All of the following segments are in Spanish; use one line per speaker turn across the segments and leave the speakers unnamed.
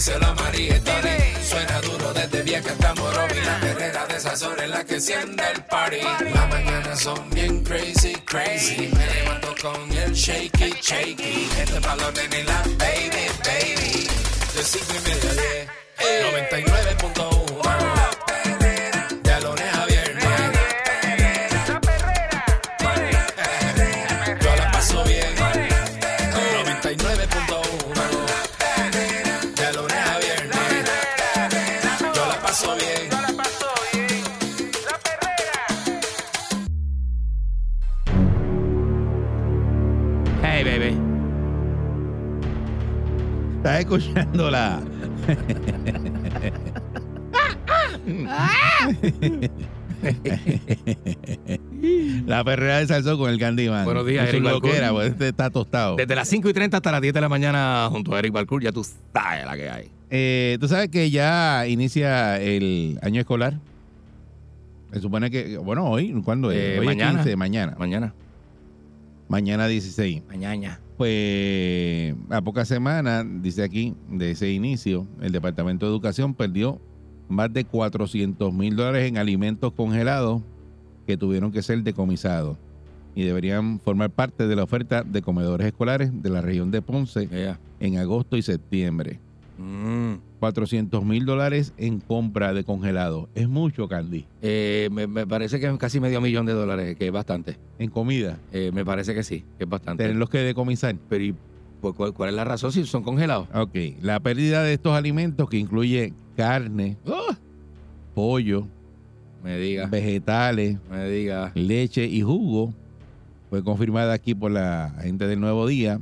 díselo a María y Tony. Suena duro desde vieja hasta Morovi. La perrera de esas horas en la que enciende el party. Las mañanas son bien crazy, crazy. Me levanto con el shaky, shaky. Este balón en la baby, baby. De cinco y media diez. 99.1
Estás escuchando la. la perrera de salsón con el Candyman.
Buenos días, Eric Balcour.
pues este está tostado.
Desde las 5 y 30 hasta las 10 de la mañana junto a Eric Balcour, ya tú sabes la que hay.
Eh, Tú sabes que ya inicia el año escolar. Se supone que, bueno, hoy, ¿cuándo es?
Eh,
hoy
mañana.
es 15, mañana.
Mañana.
Mañana 16.
Mañana.
Pues a pocas semanas, dice aquí, de ese inicio, el Departamento de Educación perdió más de 400 mil dólares en alimentos congelados que tuvieron que ser decomisados y deberían formar parte de la oferta de comedores escolares de la región de Ponce
Yeah.
en agosto y septiembre.
Mm.
400 mil dólares en compra de congelados. Es mucho, Candy.
Eh, me, me parece que es casi medio millón de dólares, que es bastante.
En comida.
Eh, me parece que sí, que es bastante.
Tenerlos que decomisar.
Pero ¿y por cuál, cuál es la razón si son congelados?
Ok. La pérdida de estos alimentos que incluye carne,
¡Ah!
pollo,
Me diga,
vegetales,
me diga.
leche y jugo fue confirmada aquí por la gente del Nuevo Día,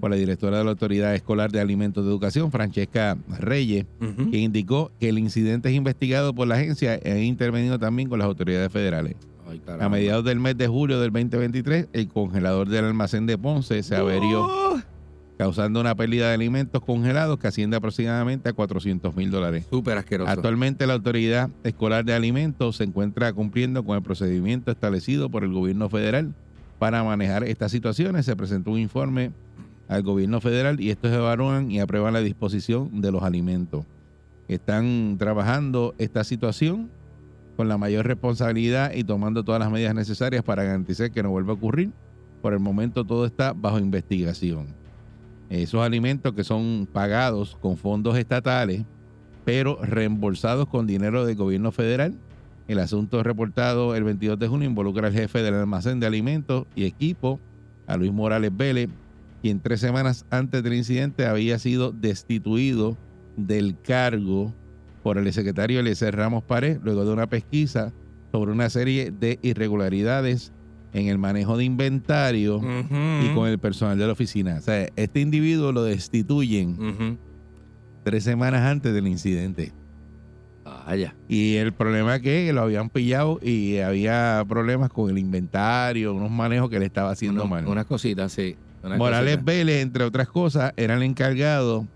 Por la directora de la Autoridad Escolar de Alimentos de Educación, Francesca Reyes, quien indicó que el incidente es investigado por la agencia e intervenido también con las autoridades federales.
Ay.
A mediados del mes de julio del 2023, el congelador del almacén de Ponce se averió,
Oh,
causando una pérdida de alimentos congelados que asciende aproximadamente a 400 mil dólares.
Súper asqueroso.
Actualmente la Autoridad Escolar de Alimentos se encuentra cumpliendo con el procedimiento establecido por el gobierno federal para manejar estas situaciones. Se presentó un informe al gobierno federal y estos evalúan y aprueban la disposición de los alimentos. Están trabajando esta situación con la mayor responsabilidad y tomando todas las medidas necesarias para garantizar que no vuelva a ocurrir. Por el momento todo está bajo investigación. Esos alimentos que son pagados con fondos estatales pero reembolsados con dinero del gobierno federal. El asunto reportado el 22 de junio involucra al jefe del almacén de alimentos y equipo, a Luis Morales Vélez, quien tres semanas antes del incidente había sido destituido del cargo por el secretario Eliezer Ramos Pared, luego de una pesquisa sobre una serie de irregularidades en el manejo de inventario y con el personal de la oficina. O sea, este individuo lo destituyen tres semanas antes del incidente.
Vaya.
Y el problema es que lo habían pillado y había problemas con el inventario, unos manejos que le estaba haciendo mal.
Unas cositas, sí.
Morales. Vélez, entre otras cosas, era el encargado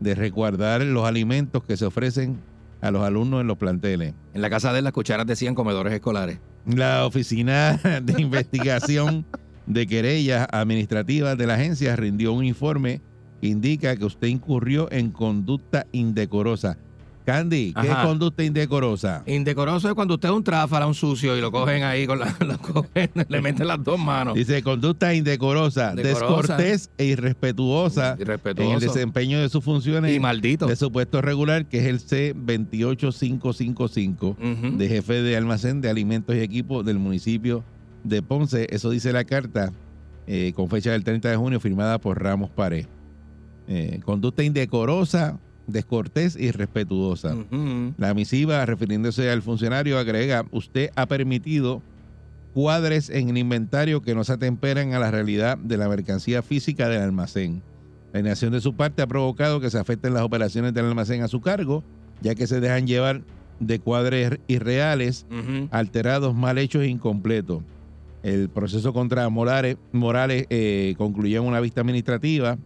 de resguardar los alimentos que se ofrecen a los alumnos en los planteles.
En la casa de las cucharas decían comedores escolares.
La Oficina de Investigación de Querellas Administrativas de la agencia rindió un informe que indica que usted incurrió en conducta indecorosa. Candy, ¿qué es conducta indecorosa?
Indecoroso es cuando usted es un tráfala, un sucio, y lo cogen ahí con la, lo cogen, le meten las dos manos.
Dice conducta indecorosa, descortés e irrespetuosa
Irrespetuoso.
en el desempeño de sus funciones
Y maldito.
de su puesto regular, que es el C28555
Ujú.
de jefe de almacén de alimentos y equipos del municipio de Ponce. Eso dice la carta eh, con fecha del 30 de junio firmada por Ramos Pared. Eh, conducta indecorosa, descortés y irrespetuosa.
Ujú.
La misiva, refiriéndose al funcionario, agrega, usted ha permitido cuadres en el inventario que no se atemperan a la realidad de la mercancía física del almacén. La inacción de su parte ha provocado que se afecten las operaciones del almacén a su cargo, ya que se dejan llevar de cuadres irreales, alterados, mal hechos e incompletos. El proceso contra Morales, Morales eh, concluyó en una vista administrativa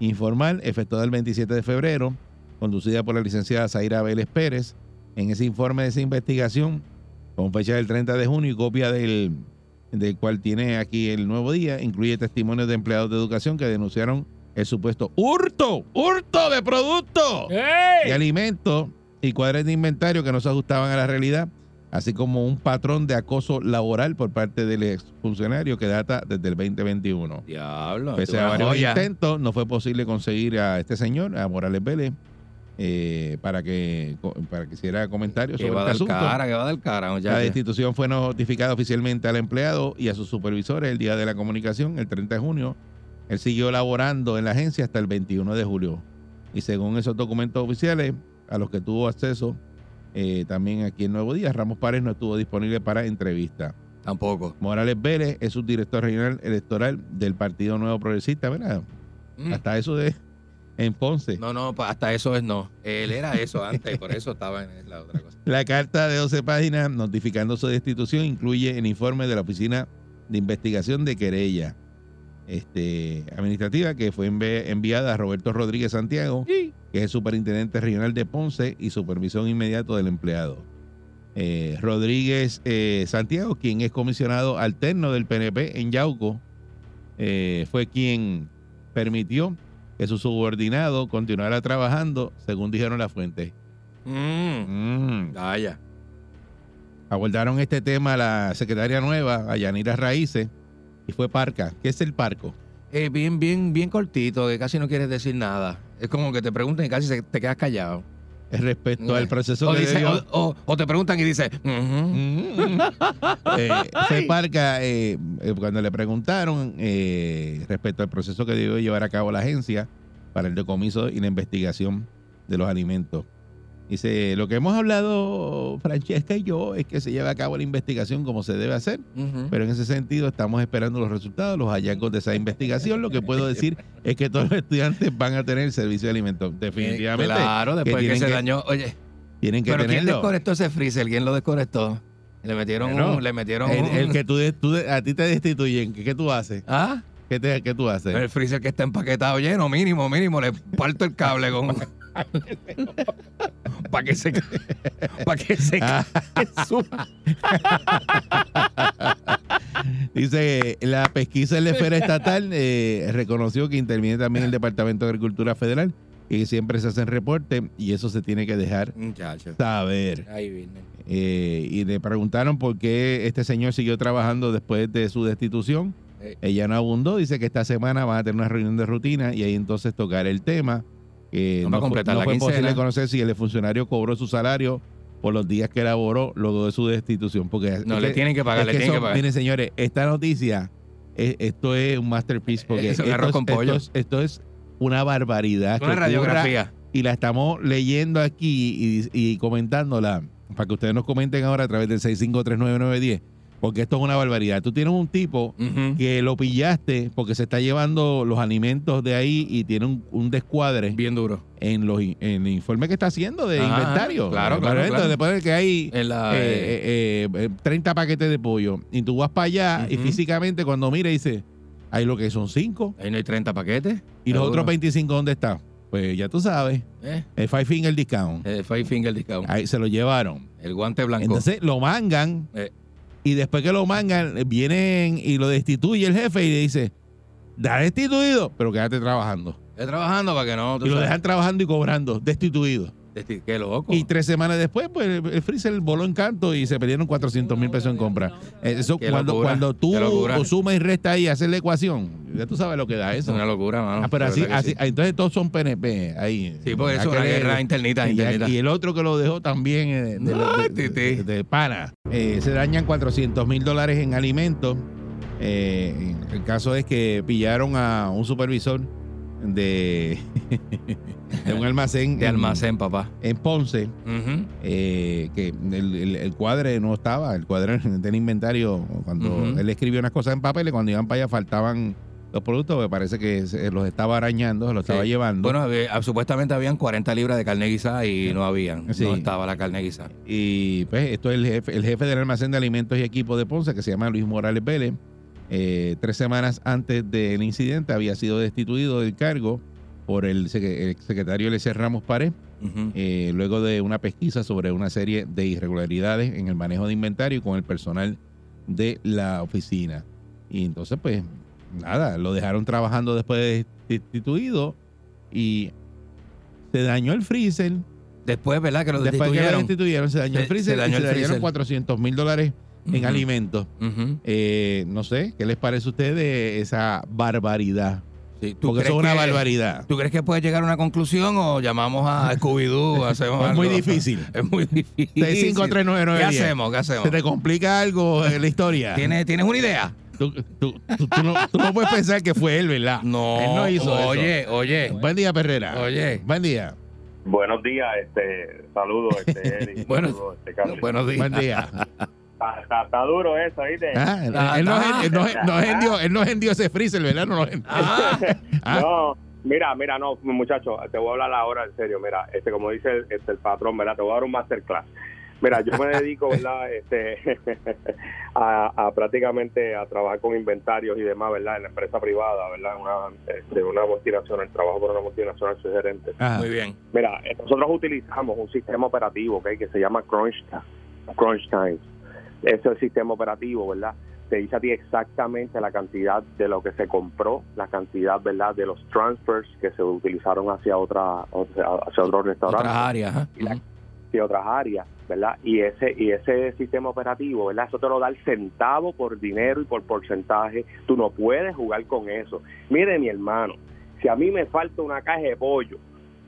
informal efectuada el 27 de febrero, conducida por la licenciada Zaira Vélez Pérez. En ese informe de esa investigación, con fecha del 30 de junio y copia del, del cual tiene aquí el nuevo día, incluye testimonios de empleados de educación que denunciaron el supuesto hurto, hurto de productos de alimentos y cuadros de inventario que no se ajustaban a la realidad, así como un patrón de acoso laboral por parte del exfuncionario que data desde el 2021.
Diablo.
Pese a varios
joya.
intentos, no fue posible conseguir a este señor, a Morales Vélez, eh, para que para que hiciera comentarios
Que
sobre
va
este
dar
asunto.
cara, que va dar cara,
La destitución fue notificada oficialmente al empleado y a sus supervisores el día de la comunicación, el 30 de junio. Él siguió laborando en la agencia hasta el 21 de julio. Y según esos documentos oficiales, a los que tuvo acceso eh, también aquí en Nuevo Día, Ramos Párez no estuvo disponible para entrevista.
Tampoco.
Morales Vélez es subdirector regional electoral del Partido Nuevo Progresista, ¿verdad?
Mm.
Hasta eso de en Ponce.
No, no, hasta eso es no. Él era eso antes, por eso estaba en la otra cosa.
La carta de 12 páginas notificando su destitución incluye el informe de la Oficina de Investigación de Querella este, Administrativa que fue envi- enviada a Roberto Rodríguez Santiago, que es el superintendente regional de Ponce y supervisión inmediato del empleado. Eh, Rodríguez eh, Santiago, quien es comisionado alterno del PNP en Yauco, eh, fue quien permitió que su subordinado continuara trabajando, según dijeron las fuentes.
Mm.
Mm.
Vaya.
abordaron este tema la secretaria nueva, a Yanira Raíces, y fue Parca. ¿Qué es el parco?
Eh, bien, bien, bien cortito, que casi no quieres decir nada. Es como que te preguntan y casi te quedas callado.
Es respecto al proceso
o,
que
dice-
debió-
o- o- o te preguntan y dices, "Ujú".
Mm. Eh, fue Parca, eh, eh, cuando le preguntaron eh, respecto al proceso que debió llevar a cabo la agencia para el decomiso y la investigación de los alimentos. Dice, lo que hemos hablado Francesca y yo es que se lleve a cabo la investigación como se debe hacer. Pero en ese sentido estamos esperando los resultados, los hallazgos de esa investigación. Lo que puedo decir es que todos los estudiantes van a tener servicio de alimentos. Definitivamente.
Claro, después que,
tienen
se
que-
dañó. Oye,
Tienen que
pero ¿quién desconectó ese freezer? ¿Quién lo desconectó? Le metieron
Bueno,
un, le metieron
El,
un-
el que tú, tú- a ti te destituyen, ¿qué, qué tú haces?
¿Ah?
¿Qué, te- qué tú haces?
El freezer que está empaquetado lleno, mínimo, mínimo, le parto el cable con. para que se. Para que se.
Dice, la pesquisa en la esfera estatal eh, reconoció que interviene también el Departamento de Agricultura Federal y que siempre se hacen reportes y eso se tiene que dejar
Muchacho.
saber.
Ahí viene.
Eh, y le preguntaron por qué este señor siguió trabajando después de su destitución.
Eh.
Ella no abundó, dice que esta semana van a tener una reunión de rutina y ahí entonces tocar el tema. Que
No
no,
va a
fue,
completar
no
la
fue
quincena.
posible conocer si el funcionario cobró su salario por los días que elaboró luego de su destitución. Porque
No,
es
le
que-
tienen que pagar,
es
le
que
tienen que pagar.
Miren, señores, esta noticia, eh, esto es un masterpiece porque
Es un
esto, es,
pollo.
es- esto es una barbaridad.
Una radiografía.
y la estamos leyendo aquí y, y comentándola para que ustedes nos comenten ahora a través del 6539910 porque esto es una barbaridad. Tú tienes un tipo que lo pillaste porque se está llevando los alimentos de ahí y tiene un, un descuadre
Bien duro.
en los en el informe que está haciendo de inventario.
claro,
El
claro, claro.
Le pone que hay
la,
eh, eh, eh, 30 paquetes de pollo y tú vas para allá y físicamente cuando mira dice, hay lo que son 5
Ahí no hay 30 paquetes.
y los otros 25 ¿dónde están? Pues ya tú sabes,
Eh,
el Five Finger Discount.
eh, Five Finger Discount.
Ahí se lo llevaron.
El guante blanco.
Entonces lo mangan
Eh.
Y después que lo mangan, vienen y lo destituye el jefe y le dice, da destituido, pero quédate trabajando.
Estoy trabajando para que no.
Y lo
sabes.
dejan trabajando y cobrando, destituido.
Qué loco.
Y tres semanas después, pues el, el freezer voló en canto y se perdieron 400 mil pesos en compra. Eh, Eso
Qué
cuando,
locura,
cuando tú sumas y restas y haces la ecuación, ya tú sabes lo que da
es
eso.
una locura, mano.
Ah, pero así, así
sí.
entonces todos son PNP ahí.
Sí, porque eso es una
es-
guerra internita,
y,
internita.
y el otro que lo dejó también eh, de, de-
Ay,
de-
tití.
de- de pana. Eh, se dañan 400 mil dólares en alimentos. Eh, el caso es que pillaron a un supervisor de, de un almacén,
De
en-
almacén, papá.
en Ponce. Eh, que el, el- el cuadre no estaba, el cuadre del inventario, cuando él escribió unas cosas en papel, cuando iban para allá faltaban los productos, porque parece que se los estaba arañando, se los estaba llevando.
Bueno, había- supuestamente habían 40 libras de carne guisada y no habían.
Sí.
No estaba la carne guisada.
Y pues esto es el jefe, el jefe del almacén de alimentos y equipos de Ponce, que se llama Luis Morales Vélez. Eh, tres semanas antes del incidente había sido destituido del cargo por el, el secretario Eliezer Ramos Pared, eh, luego de una pesquisa sobre una serie de irregularidades en el manejo de inventario con el personal de la oficina. Y entonces, pues, nada, lo dejaron trabajando después de destituido y se dañó el freezer.
Después, ¿verdad? Que lo
Después que lo
destituyeron.
se dañó
Se-
el freezer
se dañó
y
el
se dañaron
freezer.
400 mil dólares en alimentos. Eh, no sé, ¿qué les parece a ustedes esa barbaridad?
Sí, ¿tú
Porque eso es una
que-
barbaridad.
¿Tú crees que puede llegar a una conclusión o llamamos a Scooby-Doo? hacemos
Es muy difícil.
Es muy difícil.
6539910.
¿Qué hacemos? ¿Qué hacemos?
¿Se te complica algo en la historia?
¿Tienes, ¿Tienes una idea?
Tú, tú- tú- tú no, tú no puedes pensar que fue él, ¿verdad?
No.
Él no hizo eso.
Oye, oye.
Buen día, Perrera.
Oye.
Buen día.
Buenos días, este, saludos, este, Eric,
Bueno,
saludos, este, Carlos.
Buenos días.
Buen día.
Está, duro eso, ¿viste?
Ah, él,
Ah,
él no,
ah.
él no- no vendió, él no vendió ese freezer, ¿verdad? No.
Ah,
Ah.
No, mira, mira, no, muchacho, te voy a hablar ahora en serio, mira, este, como dice el, este, el patrón, ¿verdad? Te voy a dar un masterclass. Mira, yo me dedico, ¿verdad? Este, a, a prácticamente a trabajar con inventarios y demás, ¿verdad? En la empresa privada, ¿verdad? Una, este, una multinacional, trabajo por una multinacional, soy gerente.
Ajá.
muy bien.
Mira, nosotros utilizamos un sistema operativo ¿ok? que se llama Crunch, Ti- Crunch Time. Ese sistema operativo, ¿verdad? Te dice a ti exactamente la cantidad de lo que se compró, la cantidad, ¿verdad? De los transfers que se utilizaron hacia otra hacia, otros restaurantes
Otras áreas. ajá.
y la- y otras áreas, ¿verdad? Y ese y ese sistema operativo, ¿verdad? Eso te lo da el centavo por dinero y por porcentaje. Tú no puedes jugar con eso. Mire, mi hermano, si a mí me falta una caja de pollo,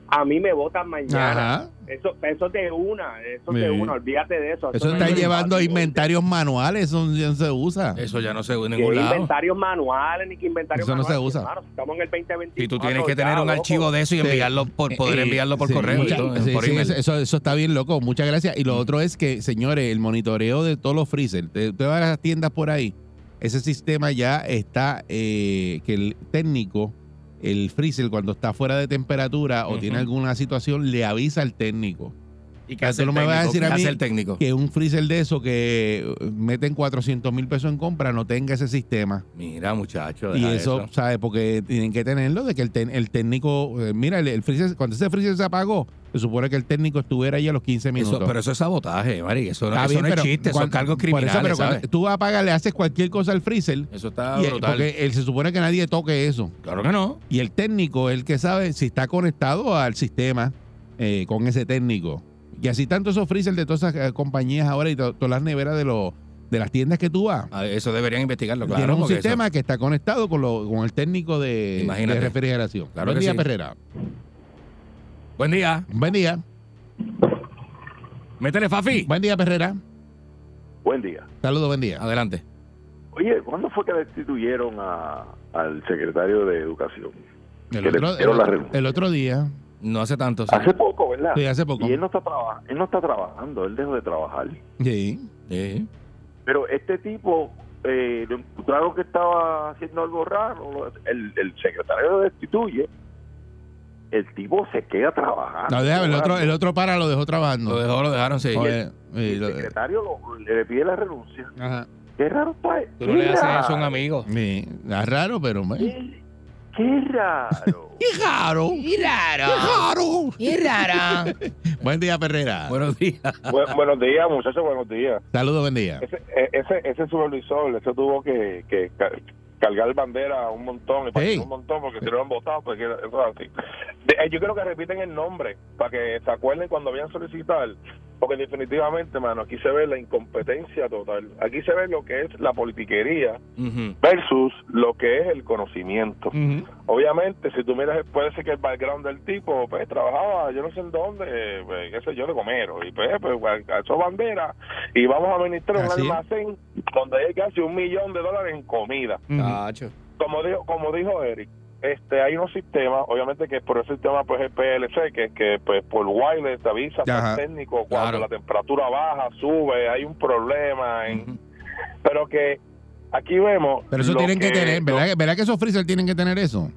a mí me votan mañana.
Ajá.
Eso, eso es de una, eso es de
Sí.
una, olvídate de eso.
Eso
no
está
es
llevando
fácil.
inventarios manuales, eso ya no se usa.
Eso ya no se ve en ningún lado.
inventarios manuales, ni que inventarios
Eso no se
manuales,
usa.
hermano, estamos en el 2024.
Y tú tienes que
ya,
tener un
loco.
archivo de eso y
Sí.
enviarlo por poder
Eh,
enviarlo por
sí,
correo y
mucha-
todo,
sí,
por
sí,
email.
eso, eso está bien loco. Muchas gracias. Y lo otro es que, señores, el monitoreo de todos los freezer, de todas las tiendas por ahí, ese sistema ya está, eh, que el técnico, el freezer, cuando está fuera de temperatura o tiene alguna situación, le avisa al técnico.
¿Y qué
Tú
hace
no me vas a decir a
¿Qué
mí
hace el técnico?
Que un freezer de eso que eh, meten 400 mil pesos en compra no tenga ese sistema.
Mira, muchacho.
Y eso, ¿sabes? Porque tienen que tenerlo de que el, el técnico, eh, mira, el, el freezer, cuando ese freezer se apagó, se supone que el técnico estuviera ahí a los 15 minutos.
Eso- pero eso es sabotaje, Mari. Eso no,
Está
eso
bien,
no es chiste, son
cuando-
cargos
por
criminales,
eso, pero
¿sabes?
cuando tú apagas, le haces cualquier cosa al freezer,
Eso está
y-
brutal.
porque él, se supone que nadie toque eso.
Claro que no.
Y el técnico el que sabe si está conectado al sistema eh, con ese técnico. Y así tanto esos freezer de todas esas eh, compañías ahora y to- todas las neveras de, los de las tiendas que tú vas.
Ah, Eso deberían investigarlo, claro.
Tienen un sistema que está conectado con, lo- con el técnico de, refrigeración.
Claro
Buen día,
sí.
Perrera.
Buen día.
Buen día.
Métele, Fafi.
Buen día, Perrera.
Buen día.
Saludos, buen día.
Adelante.
Oye, ¿cuándo fue que destituyeron a, al secretario de Educación?
El
Que
otro, el otro día,
No hace tanto. sí.
Hace poco, ¿verdad?
sí, hace poco.
Y él no está traba- él no está trabajando, él dejó de trabajar.
Sí.
Sí.
Pero este tipo eh, lo encontraron que estaba haciendo algo raro, el, el secretario lo destituye, el tipo se queda trabajando.
No, déjame, el otro, el otro para lo dejó trabajando.
Lo dejó, lo dejaron, sí.
Oye,
Y
y
el
lo-
secretario lo- le pide la renuncia.
ajá.
Qué raro está.
Tú no le haces eso a un amigo.
Sí, es raro, pero...
qué raro.
¡Qué raro!
¡Y raro!
raro!
¡Y raro!
Buen día, Perrera.
Buenos días.
Bu- buenos días, muchachos, buenos días.
Saludos, buen día.
Ese, eh, ese, ese supervisor, ese tuvo que, que ca- cargar bandera un montón, y para
Sí.
un montón, porque si no lo han votado, porque eso es así. De- eh, yo creo que repiten el nombre, para que se acuerden cuando vayan a solicitar, porque definitivamente, mano, aquí se ve la incompetencia total. Aquí se ve lo que es la politiquería versus lo que es el conocimiento. Obviamente, si tú miras, puede ser que el background del tipo, pues trabajaba, yo no sé en dónde, pues, qué sé yo, de comero, y pues, pues alzó bandera, y vamos a administrar un
Así
almacén donde hay casi un millón de dólares en comida.
Tacho.
Como dijo, como dijo Eric, este hay unos sistemas, obviamente que por ese sistema pues el PLC, que que pues por wireless te avisa al técnico cuando
Claro.
la temperatura baja, sube, hay un problema, en, pero que
aquí vemos.
Pero eso tienen que, tener,
lo-
¿verdad? que- ¿verdad que esos freezer tienen que tener eso?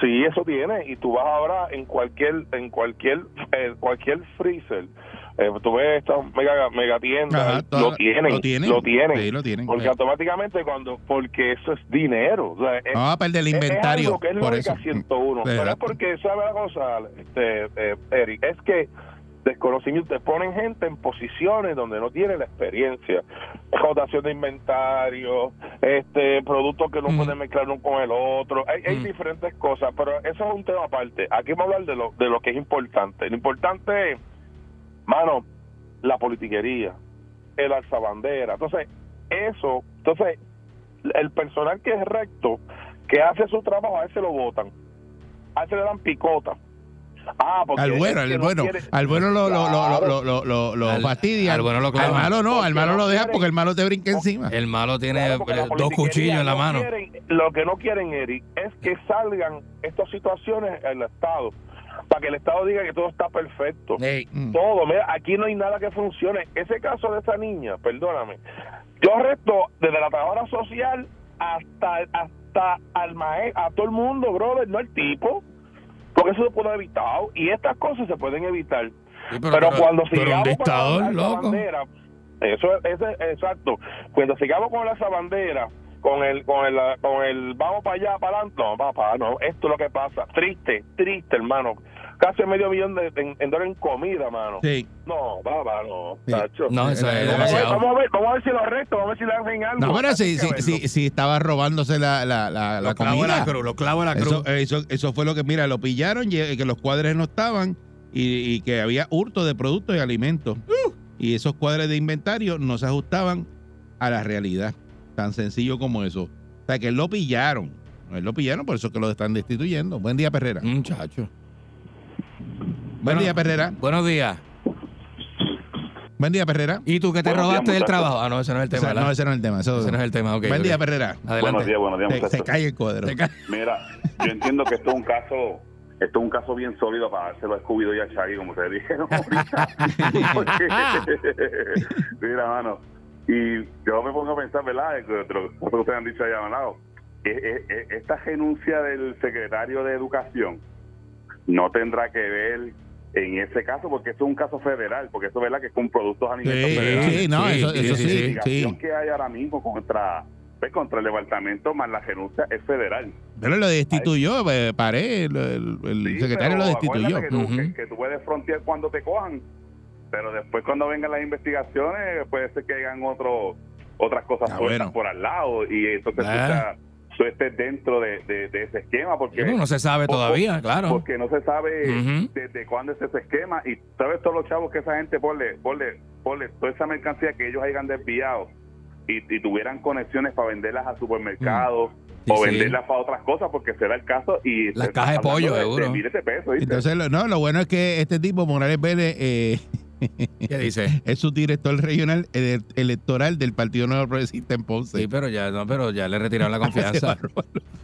Sí, eso tiene. Y tú vas ahora en cualquier, en cualquier, eh, cualquier freezer. Eh, tú ves estas mega, mega tiendas,
Ajá,
lo,
toda-
tienen,
lo tienen.
lo tienen.
Sí, lo tienen.
Porque
Sí.
automáticamente cuando, porque eso es dinero. O sea, es-
No va a perder el inventario
Es algo que es
por eso.
101. Pero es porque, ¿sabe la cosa, este, eh, Eric? Es que desconocimiento, te ponen gente en posiciones donde no tiene la experiencia. Rotación de inventario, este productos que no
Ujú.
pueden mezclar uno con el otro. Hay, hay
Ujú.
diferentes cosas, pero eso es un tema aparte. Aquí vamos a hablar de lo, de lo que es importante. Lo importante es, mano, la politiquería, el alzabandera. Entonces, eso, entonces, el personal que es recto, que hace su trabajo, a ese lo votan. A ese le dan picota. Ah, porque
Al bueno, al
no
bueno,
quiere-
al bueno lo, lo, lo, lo, lo, lo, lo
Al-
fastidian.
al bueno lo
al malo no, al
Porque
malo
no
lo
quieren-
porque el malo te brinca encima.
El malo tiene
Claro,
dos cuchillos en la
no
mano.
quieren- lo que no quieren, Eric, es que salgan estas situaciones en el Estado. Para que el Estado diga que todo está perfecto.
Mm.
Todo, mira, aquí no hay nada que funcione. Ese caso de esa niña, perdóname, yo resto desde la trabajadora social hasta hasta al maestro, a todo el mundo, brother, no el tipo, porque eso se puede haber evitado y estas cosas se pueden evitar.
sí,
Pero, cuando
pero
sigamos con la, bandera, eso es es- exacto. Cuando sigamos con esa bandera, con el con el con el vamos para allá, para adelante, no, papá, no, esto es lo que pasa. Triste, triste, hermano. Casi medio millón de, en, en dólares en comida, mano.
Sí.
No, papá, no,
Sí.
tacho.
No, eso es
Eh,
Vamos a, ver,
demasiado.
vamos a ver, vamos a ver si lo arresto, vamos a ver si le hacen algo.
No, pero si, si, si, si estaba robándose la, la, la, la
clavos de
comida.
la cruz, los clavos de la cruz.
eso, eso fue lo que, mira, lo pillaron, y- que los cuadres no estaban y, y que había hurto de productos y alimentos. Y esos cuadres de inventario no se ajustaban a la realidad. Tan sencillo como eso. O sea, que él lo pillaron. Él lo pillaron, por eso que lo están destituyendo. Buen día, Perrera.
Muchacho.
Buen día, Perrera.
Buenos días.
Buen día, Perrera.
¿Y tú que te
Buenos días,
robaste del
muchachos.
trabajo? Ah, no, ese no es el
O
tema,
sea, no,
¿verdad?
ese no es el tema. eso-
Ese no es el tema, ok.
Buen día. Perrera.
Adelante.
Buenos días, buenos días,
Se, se
muchachos.
cae el cuadro.
Te ca-
Mira, yo entiendo que esto es un caso, esto es un caso bien sólido para dárselo a Scooby y a Shaggy, como ustedes dijeron ahorita. Porque- Mira, mano, y yo me pongo a pensar, ¿verdad? De lo que ustedes han dicho allá lado. E- e- e- Esta renuncia del secretario de Educación no tendrá que ver en ese caso, porque esto es un caso federal, porque eso es verdad que es con productos alimentos
Sí,
federales.
sí, no,
Sí,
eso,
sí,
eso
sí.
investigación que hay ahora mismo contra pues, contra el levantamiento más la renuncia es federal.
Pero lo destituyó, eh, paré, el, el- el
Sí,
secretario
pero
lo destituyó.
Que tú, que, que tú puedes frontear cuando te cojan, pero después cuando vengan las investigaciones puede ser que hagan otro, otras cosas
Ah,
sueltas
bueno.
por al lado y entonces tú,
Ah.
Tú estés dentro de, de- de ese esquema porque
No se sabe todavía, claro.
porque no se sabe desde cuándo es ese esquema y sabes todos los chavos que esa gente ponle, ponle, ponle toda esa mercancía que ellos hayan desviado y, y tuvieran conexiones para venderlas a supermercados
Mm. Sí,
o
sí.
venderlas para otras cosas porque será el caso y
Las cajas de pollo,
hablando
seguro.
de de.
Entonces, lo- no, lo bueno es que este tipo, Morales Vélez, eh,
¿Qué dice?
es subdirector regional ele- electoral del Partido Nuevo Progresista en Ponce.
Sí, pero ya, no, pero ya le retiraron la confianza.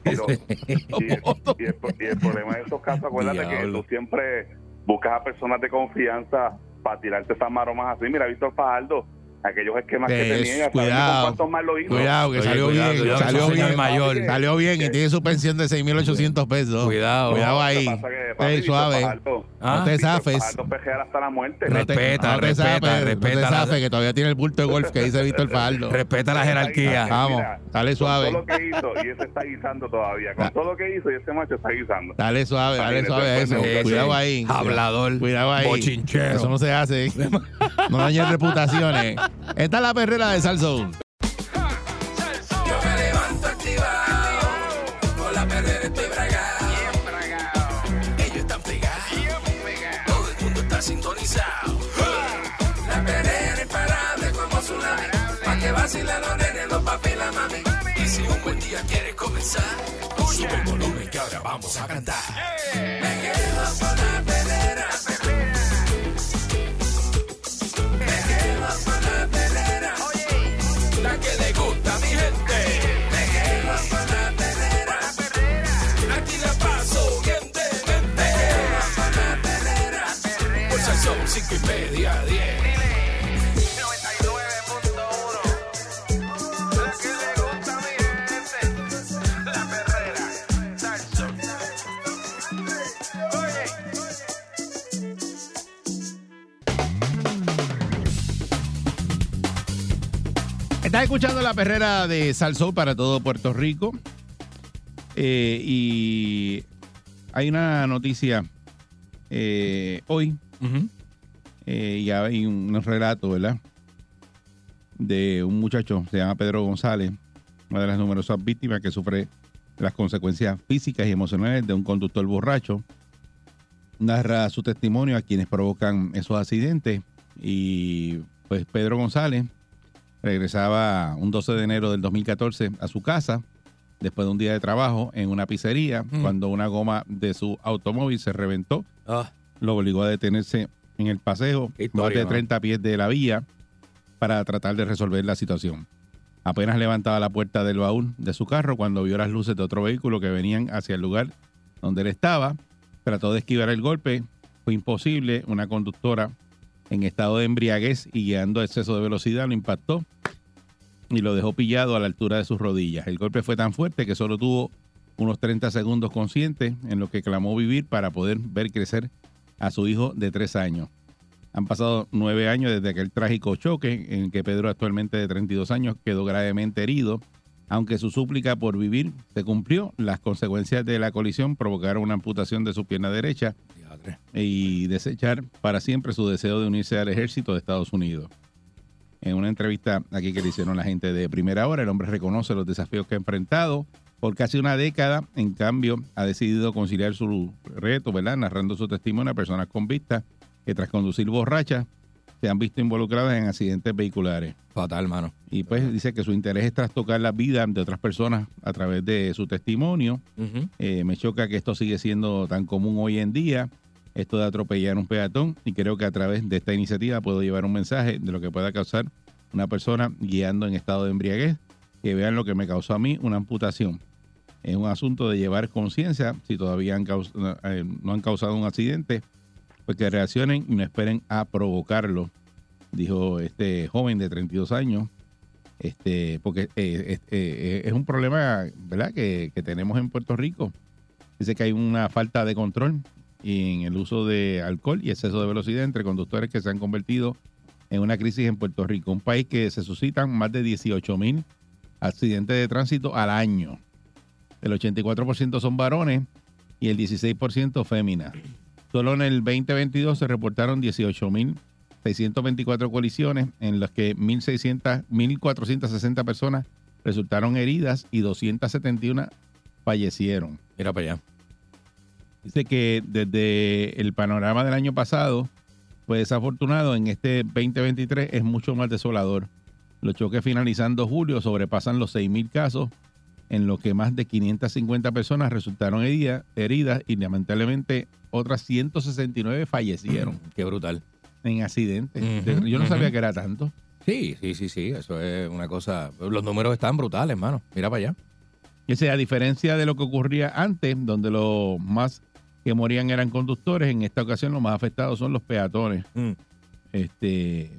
Pero- y, el, y el- y el problema de estos casos acuérdate que tú siempre buscas a personas de confianza para tirarte esas maromas así mira Víctor Fajardo aquellos esquemas que
Es,
tenía ¿sabes
cuidado,
con cuántos más lo hizo?
Cuidado, que
Oye,
salió
cuidado,
bien,
cuidado,
salió
es un
bien,
mayor.
salió bien y tiene su pensión de 6.800 pesos.
Cuidado.
Cuidado ahí. Ey, suave.
Fajardo-
Ah.
no te zafes.
Hasta la muerte
No te-
Respeta,
no te
respeta,
zafes, No
respeta
te zafes, que todavía tiene el bulto de golf que dice Víctor Fajardo.
Respeta la jerarquía.
Vamos,
Mira,
dale suave.
Con todo lo que hizo, y ese está guisando todavía. Con
Ah.
todo lo que hizo, y ese macho está guisando.
Dale suave, dale suave a eso.
pues,
Cuidado ahí.
Hablador.
Cuidado ahí. Eso no se hace. No dañes reputaciones. Esta es la perrera de Salzón.
Yo me levanto activado, con la perrera estoy bragado. Ellos están pegados, todo el mundo está sintonizado. La perrera imparable como tsunami, pa' que vacilan los nenes, los papi y la mami. Y si un buen día quieres comenzar, sube el volumen que ahora vamos a cantar. Me quedo con la perrera.
Escuchando la perrera de Salsó para todo Puerto Rico. Eh, y hay una noticia eh, hoy
Ujú.
eh, y hay un relato, ¿verdad? De un muchacho, se llama Pedro González, una de las numerosas víctimas que sufre las consecuencias físicas y emocionales de un conductor borracho. Narra su testimonio a quienes provocan esos accidentes. Y pues Pedro González regresaba un 12 de enero del 2014 a su casa después de un día de trabajo en una pizzería
Mm.
cuando una goma de su automóvil se reventó
Ah,
lo obligó a detenerse en el paseo,
historia,
más de
¿no?
30 pies de la vía, para tratar de resolver la situación. Apenas levantaba la puerta del baúl de su carro cuando vio las luces de otro vehículo que venían hacia el lugar donde él estaba. Trató de esquivar el golpe, fue imposible. Una conductora en estado de embriaguez y guiando a exceso de velocidad lo impactó y lo dejó pillado a la altura de sus rodillas. El golpe fue tan fuerte que solo tuvo unos 30 segundos consciente en lo que clamó vivir para poder ver crecer a su hijo de tres años. Han pasado nueve años desde aquel trágico choque en que Pedro, actualmente de 32 años, quedó gravemente herido. Aunque su súplica por vivir se cumplió, las consecuencias de la colisión provocaron una amputación de su pierna derecha y desechar para siempre su deseo de unirse al ejército de Estados Unidos. En una entrevista aquí que le hicieron la gente de primera hora, el hombre reconoce los desafíos que ha enfrentado por casi una década. En cambio, ha decidido conciliar su reto, ¿verdad? Narrando su testimonio a personas con vista que tras conducir borrachas se han visto involucradas en accidentes vehiculares.
Fatal, mano.
Y pues dice que su interés es trastocar la vida de otras personas a través de su testimonio. Eh, me choca que esto sigue siendo tan común hoy en día, esto de atropellar un peatón, y creo que a través de esta iniciativa puedo llevar un mensaje de lo que pueda causar una persona guiando en estado de embriaguez, que vean lo que me causó a mí una amputación. Es un asunto de llevar conciencia, si todavía han eh, no han causado un accidente, pues que reaccionen y no esperen a provocarlo, dijo este joven de 32 años. Este, porque eh, es, eh, es un problema, ¿verdad?, que, que tenemos en Puerto Rico. Dice que hay una falta de control en el uso de alcohol y exceso de velocidad entre conductores que se han convertido en una crisis en Puerto Rico, un país que se suscitan más de 18 mil accidentes de tránsito al año. El 84% son varones y el 16% féminas. Solo en el 2022 se reportaron 18.624 colisiones en las que 1.600 1.460 personas resultaron heridas y 271 fallecieron.
Mira para allá.
Dice que desde el panorama del año pasado fue desafortunado, en este 2023 es mucho más desolador. Los choques finalizando julio sobrepasan los 6.000 casos, en los que más de 550 personas resultaron heridas, heridas y lamentablemente otras 169 fallecieron
Qué brutal.
en accidentes. Yo no sabía que era tanto.
Sí, sí, sí, sí. Eso es una cosa. Los números están brutales, mano. Mira para allá.
A diferencia de lo que ocurría antes, donde los más que morían eran conductores, en esta ocasión los más afectados son los peatones.
Mm.
Este,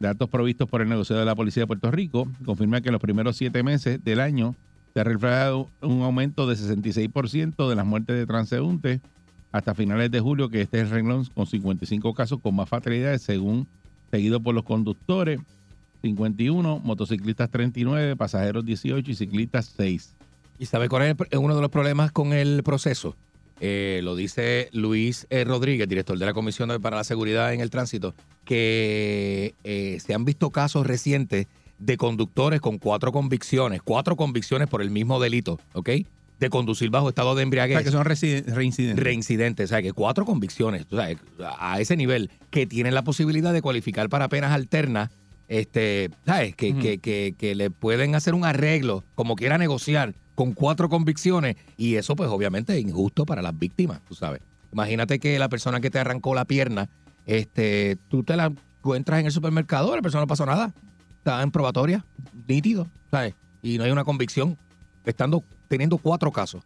datos provistos por el negociado de la Policía de Puerto Rico confirman que en los primeros siete meses del año se ha reflejado un aumento de 66% de las muertes de transeúntes hasta finales de julio, que este es el renglón con 55 casos con más fatalidades, según seguido por los conductores, 51, motociclistas 39, pasajeros 18 y ciclistas 6.
¿Y sabe cuál es uno de los problemas con el proceso? Eh, lo dice Luis eh, Rodríguez, director de la Comisión para la Seguridad en el Tránsito, que eh, se han visto casos recientes de conductores con cuatro convicciones, cuatro convicciones por el mismo delito, ¿ok? De conducir bajo estado de
O
embriaguez.
sea, que son reincidentes.
reincidentes, o sea, que cuatro convicciones, o sea, a ese nivel, que tienen la posibilidad de cualificar para penas alternas, este, ¿sabes? Que, que, que, que le pueden hacer un arreglo, como quiera negociar, con cuatro convicciones, y eso pues obviamente es injusto para las víctimas, tú sabes. Imagínate que la persona que te arrancó la pierna, este, tú te la encuentras en el supermercado, la persona no pasó nada, está en probatoria, nítido, ¿sabes? Y no hay una convicción, estando, teniendo cuatro casos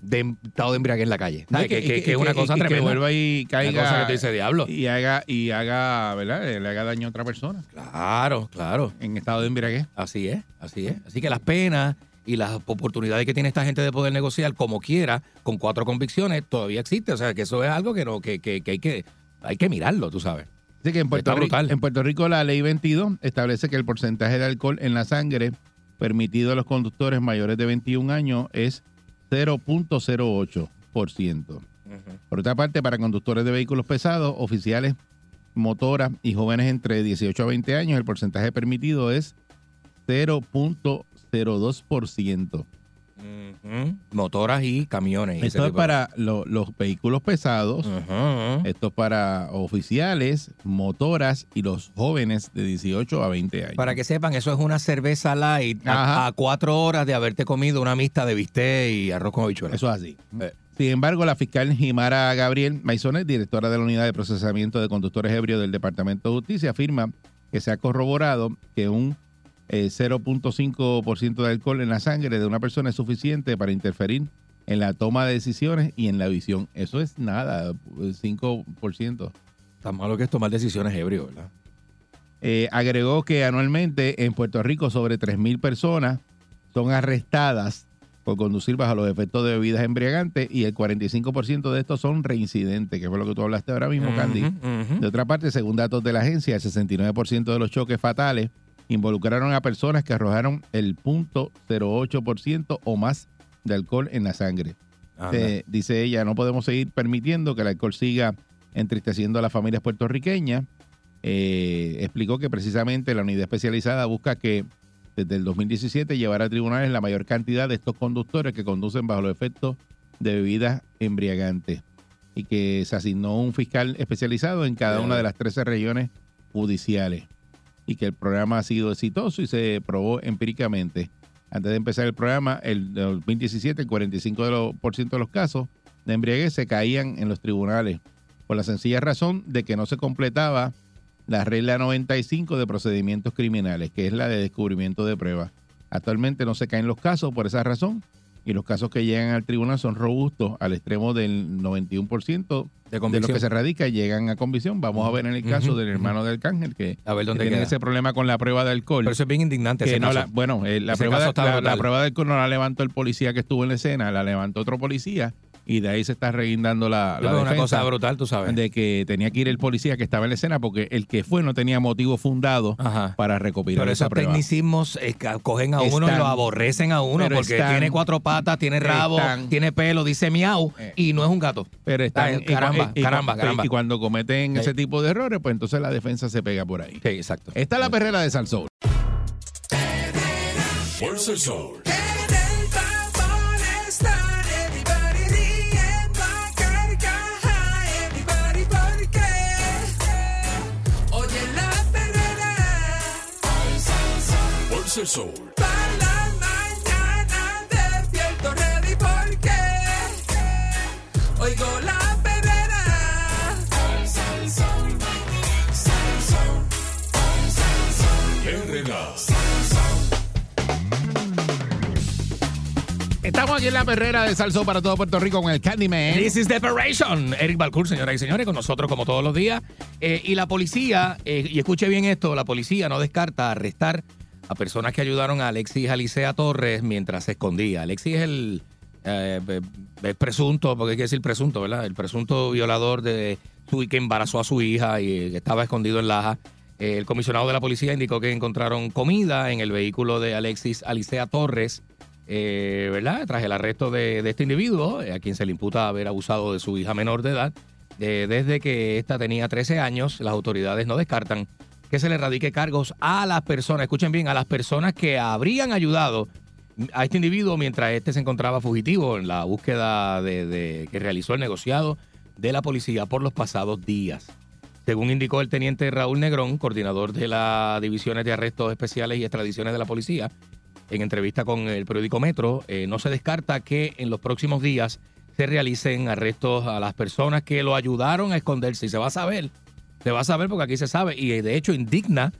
de estado de embriaguez en la calle. Que, que- que es una cosa
y que
tremenda.
vuelva y caiga
cosa que te dice diablo.
y haga y haga, ¿verdad? Le haga daño a otra persona
Claro, claro.
en estado de embriaguez.
Así es, así es. Así que las penas y las oportunidades que tiene esta gente de poder negociar como quiera, con cuatro convicciones, todavía existe. O sea, que eso es algo que no, que, que, que hay que hay que mirarlo, tú sabes.
Así que en Puerto, Rico, en Puerto Rico la ley 22 establece que el porcentaje de alcohol en la sangre permitido a los conductores mayores de 21 años es 0.08%. Por otra parte, para conductores de vehículos pesados, oficiales, motoras y jóvenes entre 18 a 20 años, el porcentaje permitido es 0.02%.
Motoras y camiones.
Esto es para lo- los vehículos pesados, esto es para oficiales, motoras y los jóvenes de 18 a 20 años.
Para que sepan, eso es una cerveza light a, a cuatro horas de haberte comido una mixta de bistec y arroz con habichuelas.
Eso es así.
Eh.
Sin embargo, la fiscal Jimara Gabriel Maisonet, directora de la Unidad de Procesamiento de Conductores Ebrios del Departamento de Justicia, afirma que se ha corroborado que un eh, 0.5% de alcohol en la sangre de una persona es suficiente para interferir en la toma de decisiones y en la visión. Eso es nada, 5%.
Tan malo que es tomar decisiones ebrio, ¿verdad?
Eh, agregó que anualmente en Puerto Rico sobre 3.000 personas son arrestadas por conducir bajo los efectos de bebidas embriagantes y el 45% de estos son reincidentes, que fue lo que tú hablaste ahora mismo, Candy. De otra parte, según datos de la agencia, el 69% de los choques fatales involucraron a personas que arrojaron el 0.08% o más de alcohol en la sangre. Eh, dice ella, no podemos seguir permitiendo que el alcohol siga entristeciendo a las familias puertorriqueñas. Eh, explicó que precisamente la unidad especializada busca que desde el 2017 llevará a tribunales la mayor cantidad de estos conductores que conducen bajo los efectos de bebidas embriagantes y que se asignó un fiscal especializado en cada una de las 13 regiones judiciales y que el programa ha sido exitoso y se probó empíricamente. Antes de empezar el programa, el 2017, el 45% de, los- casos de embriaguez se caían en los tribunales por la sencilla razón de que no se completaba la regla 95 de procedimientos criminales, que es la de descubrimiento de pruebas. Actualmente no se caen los casos por esa razón y los casos que llegan al tribunal son robustos al extremo del 91%
de
de los que se radica y llegan a convicción. Vamos a ver en el caso del hermano del Arcángel que,
A ver
que
dónde
tiene ese problema con la prueba de alcohol.
Pero eso es bien indignante.
Que
ese
no
caso.
la- bueno, eh, la,
Ese
prueba
caso
de,
está
la- la
brutal.
prueba de alcohol no la levantó el policía que estuvo en la escena, la levantó otro policía y de ahí se está reguindando la, la
veo una
defensa
cosa brutal, tú sabes.
de que tenía que ir el policía que estaba en la escena porque el que fue no tenía motivo fundado
Ajá.
para recopilar
Pero
esa
esos
prueba.
tecnicismos eh, cogen a uno y lo aborrecen a uno porque
están-
tiene cuatro patas, tiene rabo,
están-
tiene pelo, dice miau
Eh.
y no es un gato.
Pero están, cua-
caramba,
y, y-
caramba,
y-
caramba.
y cuando cometen
Sí.
ese tipo de errores, pues entonces la defensa se pega por ahí.
Sí, exacto.
Está la perrera de Salsón.
Fuerza el sol.
El
sol.
para la mañana despierto ready porque oigo la perrera.
Herrera.
Estamos aquí en la perrera de Salsón para todo Puerto Rico con el Candyman.
This is Desperation. Eric Balcour, señoras y señores, con nosotros como todos los días. Eh, y la policía, eh, y escuche bien esto, la policía no descarta arrestar a personas que ayudaron a Alexis Alicea Torres mientras se escondía. Alexis es el eh, eh, es presunto, porque hay que decir presunto, ¿verdad? El presunto violador de su que embarazó a su hija y eh, estaba escondido en Laja. El comisionado de la policía indicó que encontraron comida en el vehículo de Alexis Alicea Torres, ¿verdad? Tras el arresto de, este individuo, a quien se le imputa haber abusado de su hija menor de edad. Desde que ésta tenía 13 años, las autoridades no descartan que se le radique cargos a las personas, escuchen bien, a las personas que habrían ayudado a este individuo mientras este se encontraba fugitivo en la búsqueda de, que realizó el negociado de la policía por los pasados días. Según indicó el teniente Raúl Negrón, coordinador de las divisiones de arrestos especiales y extradiciones de la policía, en entrevista con el periódico Metro, eh, no se descarta que en los próximos días se realicen arrestos a las personas que lo ayudaron a esconderse. Y se va a saber, se va a saber porque aquí se sabe. Y de hecho indigna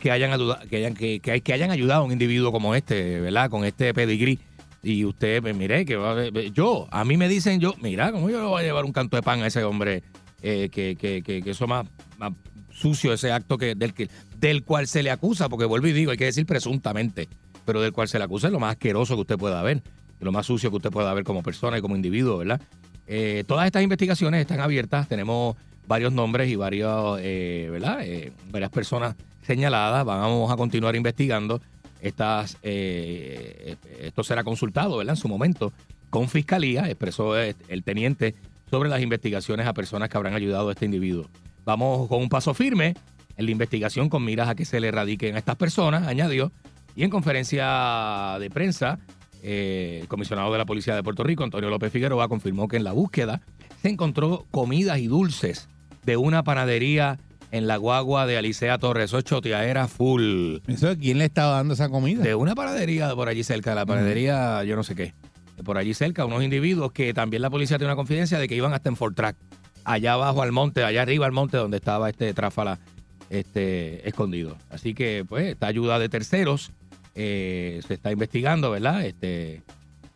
que hayan, ayuda- que hayan, que, que hayan ayudado a un individuo como este, ¿verdad? Con este pedigrí. Y usted, pues, mire, que va a ver- yo, a mí me dicen yo, mira, ¿cómo yo le voy a llevar un canto de pan a ese hombre eh, que, que, que, que eso más, más sucio, ese acto que del, que del cual se le acusa? Porque vuelvo y digo, hay que decir presuntamente, pero del cual se le acusa es lo más asqueroso que usted pueda ver, lo más sucio que usted pueda ver como persona y como individuo, ¿verdad? Eh, todas estas investigaciones están abiertas, tenemos varios nombres y varios, eh. Eh, varias personas señaladas. Vamos a continuar investigando. Estas, eh, esto será consultado, ¿verdad? En su momento con fiscalía, expresó el teniente sobre las investigaciones a personas que habrán ayudado a este individuo. Vamos con un paso firme en la investigación con miras a que se le erradiquen a estas personas, añadió. Y en conferencia de prensa, el comisionado de la Policía de Puerto Rico, Antonio López Figueroa, confirmó que en la búsqueda se encontró comidas y dulces de una panadería en la guagua de Alicea Torres. Eso es choteadera full.
¿Eso, ¿Quién le estaba dando esa comida?
De una panadería por allí cerca, la panadería, yo no sé qué. Por allí cerca, unos individuos que también la policía tiene una confidencia de que iban hasta en Fortrack, allá abajo al monte, allá arriba al monte donde estaba este tráfala este, escondido. Así que, pues, esta ayuda de terceros eh, se está investigando, ¿verdad? Este,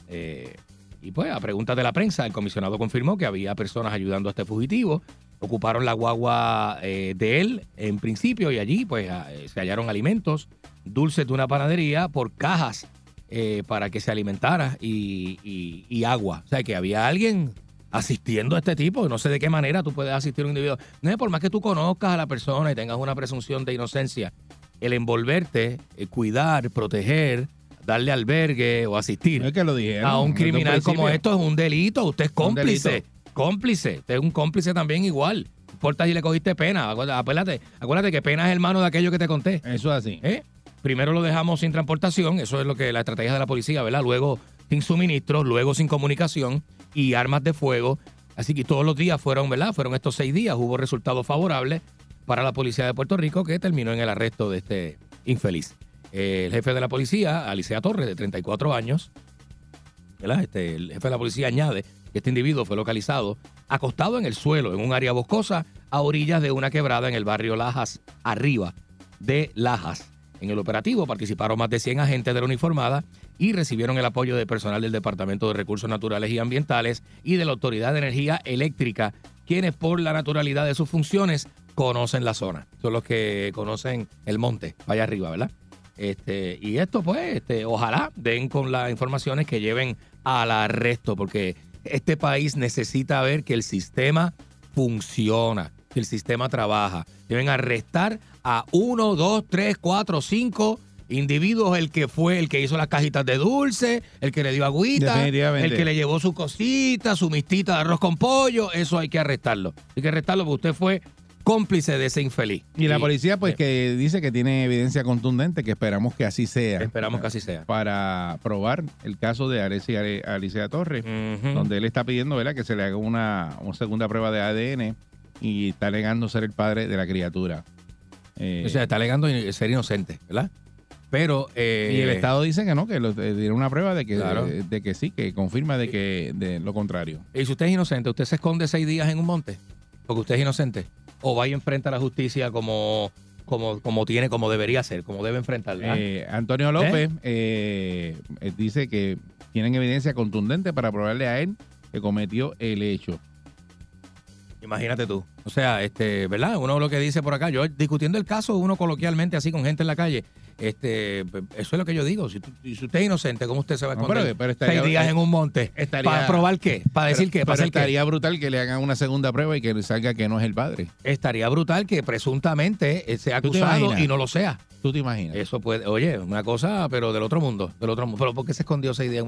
eh, y pues, a preguntas de la prensa, el comisionado confirmó que había personas ayudando a este fugitivo. Ocuparon la guagua eh, de él en principio y allí, pues, ah, eh, se hallaron alimentos, dulces de una panadería por cajas eh, para que se alimentara y, y- y agua. O sea, que había alguien asistiendo a este tipo. No sé de qué manera tú puedes asistir a un individuo. No es por más que tú conozcas a la persona y tengas una presunción de inocencia, el envolverte, eh, cuidar, proteger, darle albergue o asistir
No es que lo dijeron.
a un criminal como esto es un delito. Usted es cómplice. Cómplice. Es un cómplice también igual. No importa si le cogiste pena. Acuérdate, acuérdate, que pena es hermano de aquello que te conté.
Eso es así.
¿eh? Primero lo dejamos sin transportación, eso es lo que la estrategia de la policía, ¿verdad? Luego sin suministros, luego sin comunicación y armas de fuego. Así que todos los días fueron, ¿verdad? Fueron estos seis días, hubo resultados favorables para la policía de Puerto Rico que terminó en el arresto de este infeliz. Eh, el jefe de la policía, Alicea Torres, de 34 años, ¿verdad? Este, el jefe de la policía añade este individuo fue localizado acostado en el suelo, en un área boscosa, a orillas de una quebrada en el barrio Lajas, arriba de Lajas. En el operativo participaron más de 100 agentes de la uniformada y recibieron el apoyo del personal del Departamento de Recursos Naturales y Ambientales y de la Autoridad de Energía Eléctrica, quienes por la naturalidad de sus funciones conocen la zona. Son los que conocen el monte, vaya arriba, ¿verdad? Este, y esto, pues, este, ojalá den con las informaciones que lleven al arresto, porque este país necesita ver que el sistema funciona, que el sistema trabaja. Deben arrestar a uno, dos, tres, cuatro, cinco individuos, el que fue, el que hizo las cajitas de dulce, el que le dio agüita, el que le llevó su cosita, su mistita de arroz con pollo, eso hay que arrestarlo. Hay que arrestarlo porque usted fue cómplice de ese infeliz.
Y la policía, pues,
eh,
que dice que tiene evidencia contundente, que esperamos que así sea.
Esperamos que así sea.
Para probar el caso de Alicea, Alicea Torres, donde él está pidiendo ¿verdad? que se le haga una, una segunda prueba de ADN y está negando ser el padre de la criatura. Eh,
O sea, está alegando ser inocente, ¿verdad? Pero. eh,
y el Estado dice que no, que lo, eh, tiene una prueba de que,
Claro.
de, de que sí, que confirma de que de lo contrario.
Y si usted es inocente, ¿usted se esconde seis días en un monte? Porque usted es inocente. O va y enfrenta a la justicia como, como, como tiene, como debería ser, como debe enfrentarla.
Eh, Antonio López eh, eh, dice que tienen evidencia contundente para probarle a él que cometió el hecho.
Imagínate tú. O sea, este, ¿verdad? Uno lo que dice por acá, yo discutiendo el caso, uno coloquialmente así con gente en la calle, este, eso es lo que yo digo. Si, usted es inocente, ¿cómo usted se va a
No,
esconder
pero- pero estaría-
seis días en un monte?
estaría-
¿Para probar qué? ¿Para decir
Pero-
qué? ¿Para
pero
qué?
estaría brutal que le hagan una segunda prueba y que salga que no es el padre.
Estaría brutal que presuntamente sea
¿Tú te
acusado y no lo sea.
¿Tú te imaginas?
Eso puede, oye, una cosa, pero del otro mundo, del otro mundo. Pero ¿por qué se escondió seis días?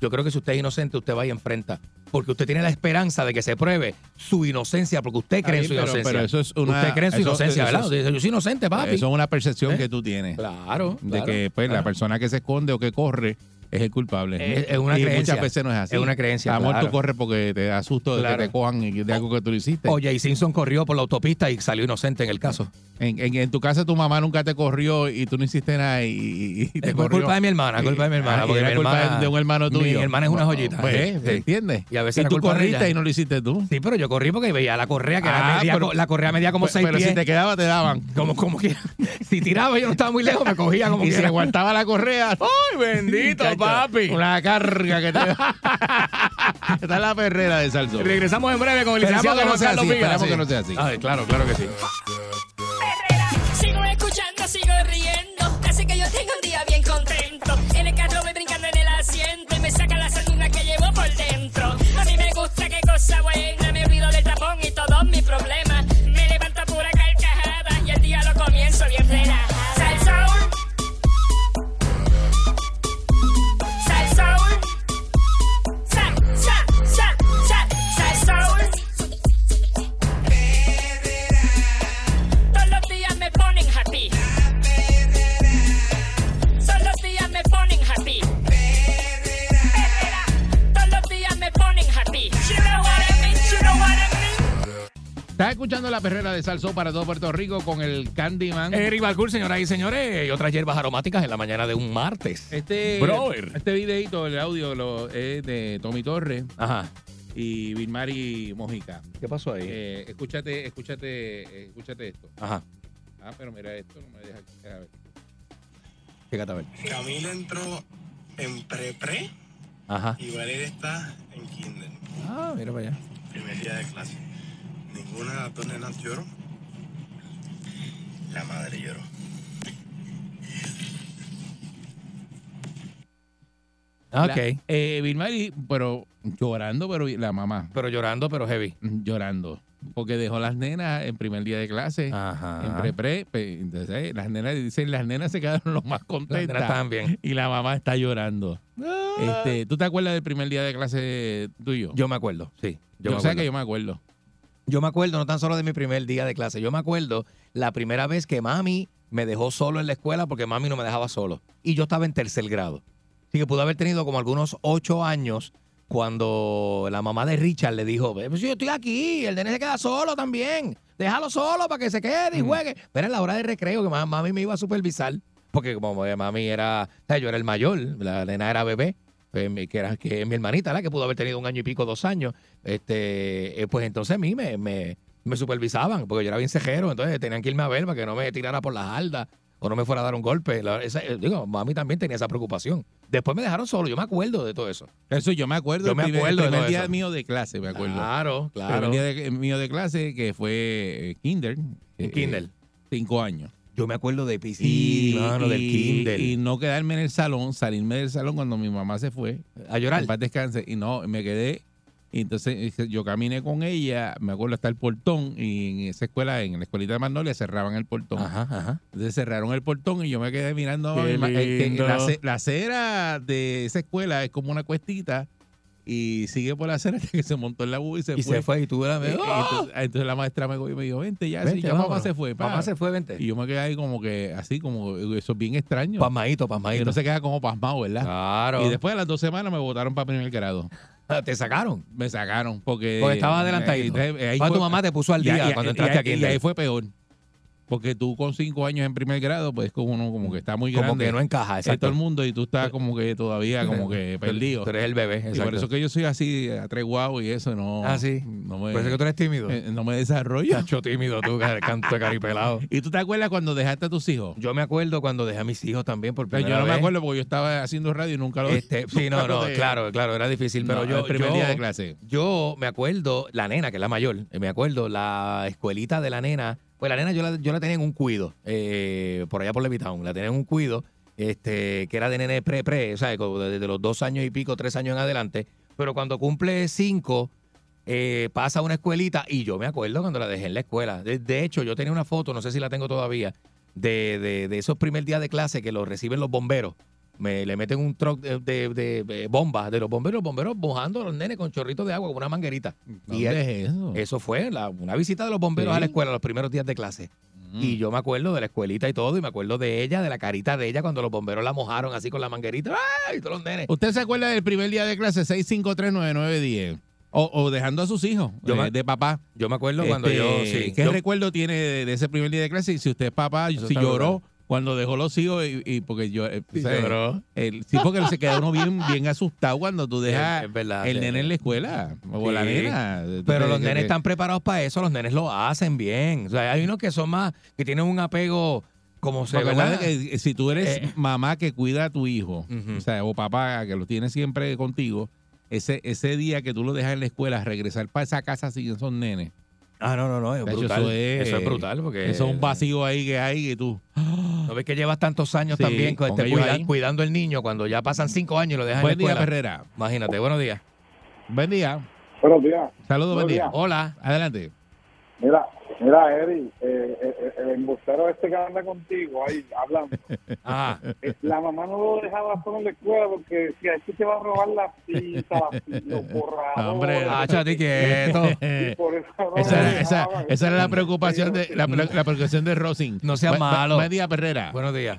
Yo creo que si usted es inocente, usted va y enfrenta. Porque usted tiene la esperanza de que se pruebe su inocencia, porque usted cree en su
pero-
inocencia.
pero eso es una-
Usted cree en su
eso-
inocencia,
eso
¿verdad?
es-
Dice, yo soy inocente, papi.
Eso es una percepción
¿Eh?
que tú tienes.
Claro.
de
claro,
que pues la
claro.
persona que se esconde o que corre es el culpable.
Es- es una
y
creencia.
muchas veces no es así.
Es una creencia,
Amor,
claro.
tú corres porque te da susto de
Claro.
que te cojan y de algo que tú hiciste.
Oye, y Simpson corrió por la autopista y salió inocente en el caso.
En, en- en tu casa tu mamá nunca te corrió y tú no hiciste nada y, y- y te
Es
corrió.
culpa de mi hermana, culpa de mi hermana.
Ah, y
porque
era
mi
culpa
hermana-
de un hermano tuyo.
Mi hermana es una joyita.
Pues,
Sí, sí.
¿entiendes?
Y a veces
tú corriste y no lo hiciste tú.
Sí, pero yo corrí porque veía la correa que era
Ah,
media,
pero-
la correa medía como
Pero-
seis
pero
pies.
si te quedaba te daban.
Como, como que si tiraba yo no estaba muy lejos, me cogía como
Y
que
si aguantaba la correa.
¡Ay, bendito, papi!
Una carga que te. Está la perrera de Salsón.
Regresamos en breve con el
Esperamos
licenciado
que no sea
Carlos
así, esperamos
Sí.
que no sea así.
Ay, claro, claro que sí.
Sigo escuchando, sigo riendo.
Estás escuchando la perrera de Salsó para todo Puerto Rico con el Candyman.
Eric Balcour, señoras y señores, y otras hierbas aromáticas en la mañana de un martes.
Este,
Brother.
este videito, el audio lo, es de Tommy Torres
Ajá.
y Vilmari Mojica.
¿Qué pasó ahí?
Eh, escúchate, escúchate, eh, escúchate esto.
Ajá.
Ah, pero mira esto, no me deja. a ver.
Fíjate a ver.
Camila entró en pre-pre
Ajá.
y Valeria está en kinder.
Ah, mira para allá.
Primer día de clase. Dos nenas lloró. La madre lloró.
Ah,
La-
Ok.
eh, Vilmari, pero llorando, pero la mamá
Pero llorando, pero heavy.
mm, llorando. Porque dejó las nenas en primer día de clase.
Ajá.
En pre-pre, entonces eh, las nenas dicen, las nenas se quedaron lo más
Las
contentas.
bien.
Y la mamá está llorando. Este, ¿Tú te acuerdas del primer día de clase tuyo?
Yo me acuerdo, sí. Yo,
Yo,
me
sé
acuerdo.
que yo me acuerdo.
Yo me acuerdo no tan solo de mi primer día de clase, yo me acuerdo la primera vez que mami me dejó solo en la escuela porque mami no me dejaba solo. Y yo estaba en tercer grado. Así que pudo haber tenido como algunos ocho años cuando la mamá de Richard le dijo, pues yo estoy aquí, el nene se queda solo también. Déjalo solo para que se quede y juegue. Pero en la hora de recreo que ma- mami me iba a supervisar. Porque como eh, mami era, o sea, yo era el mayor, la nena era bebé, que era que mi hermanita, la que pudo haber tenido un año y pico, dos años, este, eh, pues entonces a mí me, me, me supervisaban, porque yo era bien cejero, entonces tenían que irme a ver para que no me tirara por las aldas o no me fuera a dar un golpe. La- esa- eh, digo, mami también tenía esa preocupación. Después me dejaron solo, yo me acuerdo de todo eso.
Eso yo me acuerdo.
Yo
el
me acuerdo
el primer
todo
día
eso.
mío de clase, me acuerdo.
Claro,
El
claro.
primer día de- mío de clase que fue eh, kinder. Eh,
Kindle.
Cinco años.
Yo me acuerdo de sí, mano, del Kindle.
y no quedarme en el salón, salirme del salón cuando mi mamá se fue.
a llorar.
Paz descanse. Y no, me quedé. Y entonces yo caminé con ella, me acuerdo hasta el portón. Y en esa escuela, en la escuelita de Magnolia, cerraban el portón.
Ajá, ajá.
Entonces cerraron el portón y yo me quedé mirando. La, la acera de esa escuela es como una cuestita y sigue por la acera hasta que se montó en la U y se
Y
fue.
se fue y tú la
Eh,
ves.
eh, entonces, entonces la maestra me cogió y me dijo, vente ya, sí, ya mamá se fue. pa".
Mamá se fue, vente.
Y yo me quedé ahí como que, así como, eso es bien extraño.
Pasmadito, pasmadito.
no se queda como pasmado, ¿verdad?
Claro.
Y después de las dos semanas me votaron para primer grado.
te sacaron.
Me sacaron porque...
Porque estaba adelantadito.
ahí fue-
tu mamá te puso al
y-
día
y-
cuando
y-
entraste
y-
aquí.
Y ahí fue peor. Porque tú con cinco años en primer grado, pues como uno como que está muy
Como
grande.
que no encaja,
en
exacto.
todo el mundo y tú estás como que todavía como que perdido.
Tú eres el bebé,
Y
exacto.
por eso que yo soy así atreguado y eso no.
Ah, sí.
No me,
Por eso que tú eres tímido.
eh, no me desarrollo.
Cacho tímido tú, canto de caripelado.
¿Y tú te acuerdas cuando dejaste a tus hijos?
Yo me acuerdo cuando dejé a mis hijos también por primera
yo no me
vez.
acuerdo porque yo estaba haciendo radio y nunca lo
Este, sí, no, no,
de-
claro, claro, era difícil, pero
No,
yo,
el primer
yo-
día de clase.
yo me acuerdo, la nena, que es la mayor, eh, me acuerdo, la escuelita de la nena, pues la nena yo la, yo la tenía en un cuido, eh, por allá por Levitown, la tenía en un cuido, este, que era de nene pre-pre, como desde los dos años y pico, tres años en adelante, pero cuando cumple cinco, eh, pasa a una escuelita y yo me acuerdo cuando la dejé en la escuela. De, de hecho, yo tenía una foto, no sé si la tengo todavía, de, de, de esos primer días de clase que los reciben los bomberos. Me le meten un truck de, de, de- de bombas de los bomberos, los bomberos mojando a los nenes con chorritos de agua con una manguerita. Y
¿Dónde
él-
es eso?
eso fue la- una visita de los bomberos
Sí.
a la escuela los primeros días de clase.
Mm.
Y yo me acuerdo de la escuelita y todo, y me acuerdo de ella, de la carita de ella cuando los bomberos la mojaron así con la manguerita. ¡Ay! Y todos los nenes.
¿Usted se acuerda del primer día de clase 6539910? O, o dejando a sus hijos
Yo
eh,
me-
de papá.
Yo me acuerdo cuando
Este,
yo. Sí,
¿Qué
yo-
recuerdo tiene de, de ese primer día de clase? Y si usted es papá, si lloró. Cuando dejó los hijos y, y porque yo... eh. El, sí, porque se queda uno bien, bien asustado cuando tú dejas
Es- es verdad,
el nene en la escuela o
Sí.
la nena.
Pero los nenes
que-
están preparados para eso, los nenes lo hacen bien. O sea, hay unos que son más, que tienen un apego como se
que si tú eres
Eh.
mamá que cuida a tu hijo, o sea, o papá que lo tiene siempre contigo, ese, ese día que tú lo dejas en la escuela, regresar para esa casa sin esos nenes.
Ah, no, no, no, es
De hecho,
brutal.
eso es-
Eso es brutal porque
Eso es un vacío ahí que hay que tú.
¿No ves que llevas tantos años
Sí,
también con
con
este, cuidando el niño cuando ya pasan cinco años y lo dejan
Buen
en la
día? Perrera.
Imagínate, buenos días.
Buen día.
Buenos días.
Saludos, buen día.
Hola.
Adelante.
Mira, mira, Eddie, eh, eh, el embustero este que anda contigo ahí hablando,
Ah,
la mamá no lo dejaba solo en la escuela porque decía, es que te va a robar la cinta, la- los borradores.
Hombre,
ah, chati, quieto.
Y por eso no
Esa, esa, esa era la preocupación de la, la- la preocupación de Rosin.
No
bu-
malo.
Buen día, Perrera.
Buenos días.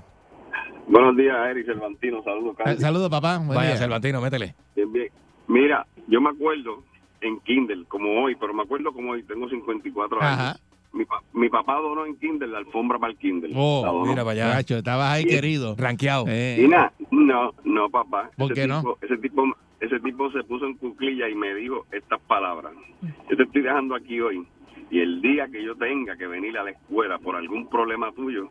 Buenos días, Eric Cervantino. Saludos,
Ah,
Candy.
Saludos, papá. Buen
Vaya,
día.
Cervantino, métele.
Bien, bien. Mira, yo me acuerdo
en Kindle, como hoy, pero me acuerdo como hoy, tengo 54 años.
Ajá.
Mi, pa- mi papá donó en Kindle la alfombra para el Kindle.
Oh.
Mira para allá.
Nacho, estabas ahí
Sí.
querido.
Ranqueado.
Eh,
Y nada, no, no, papá.
¿Por
Ese
qué no?
Ese tipo, ese tipo se puso en cuclilla y me dijo estas palabras. Yo te estoy dejando aquí hoy. Y el día que yo tenga que venir a la escuela por algún problema tuyo,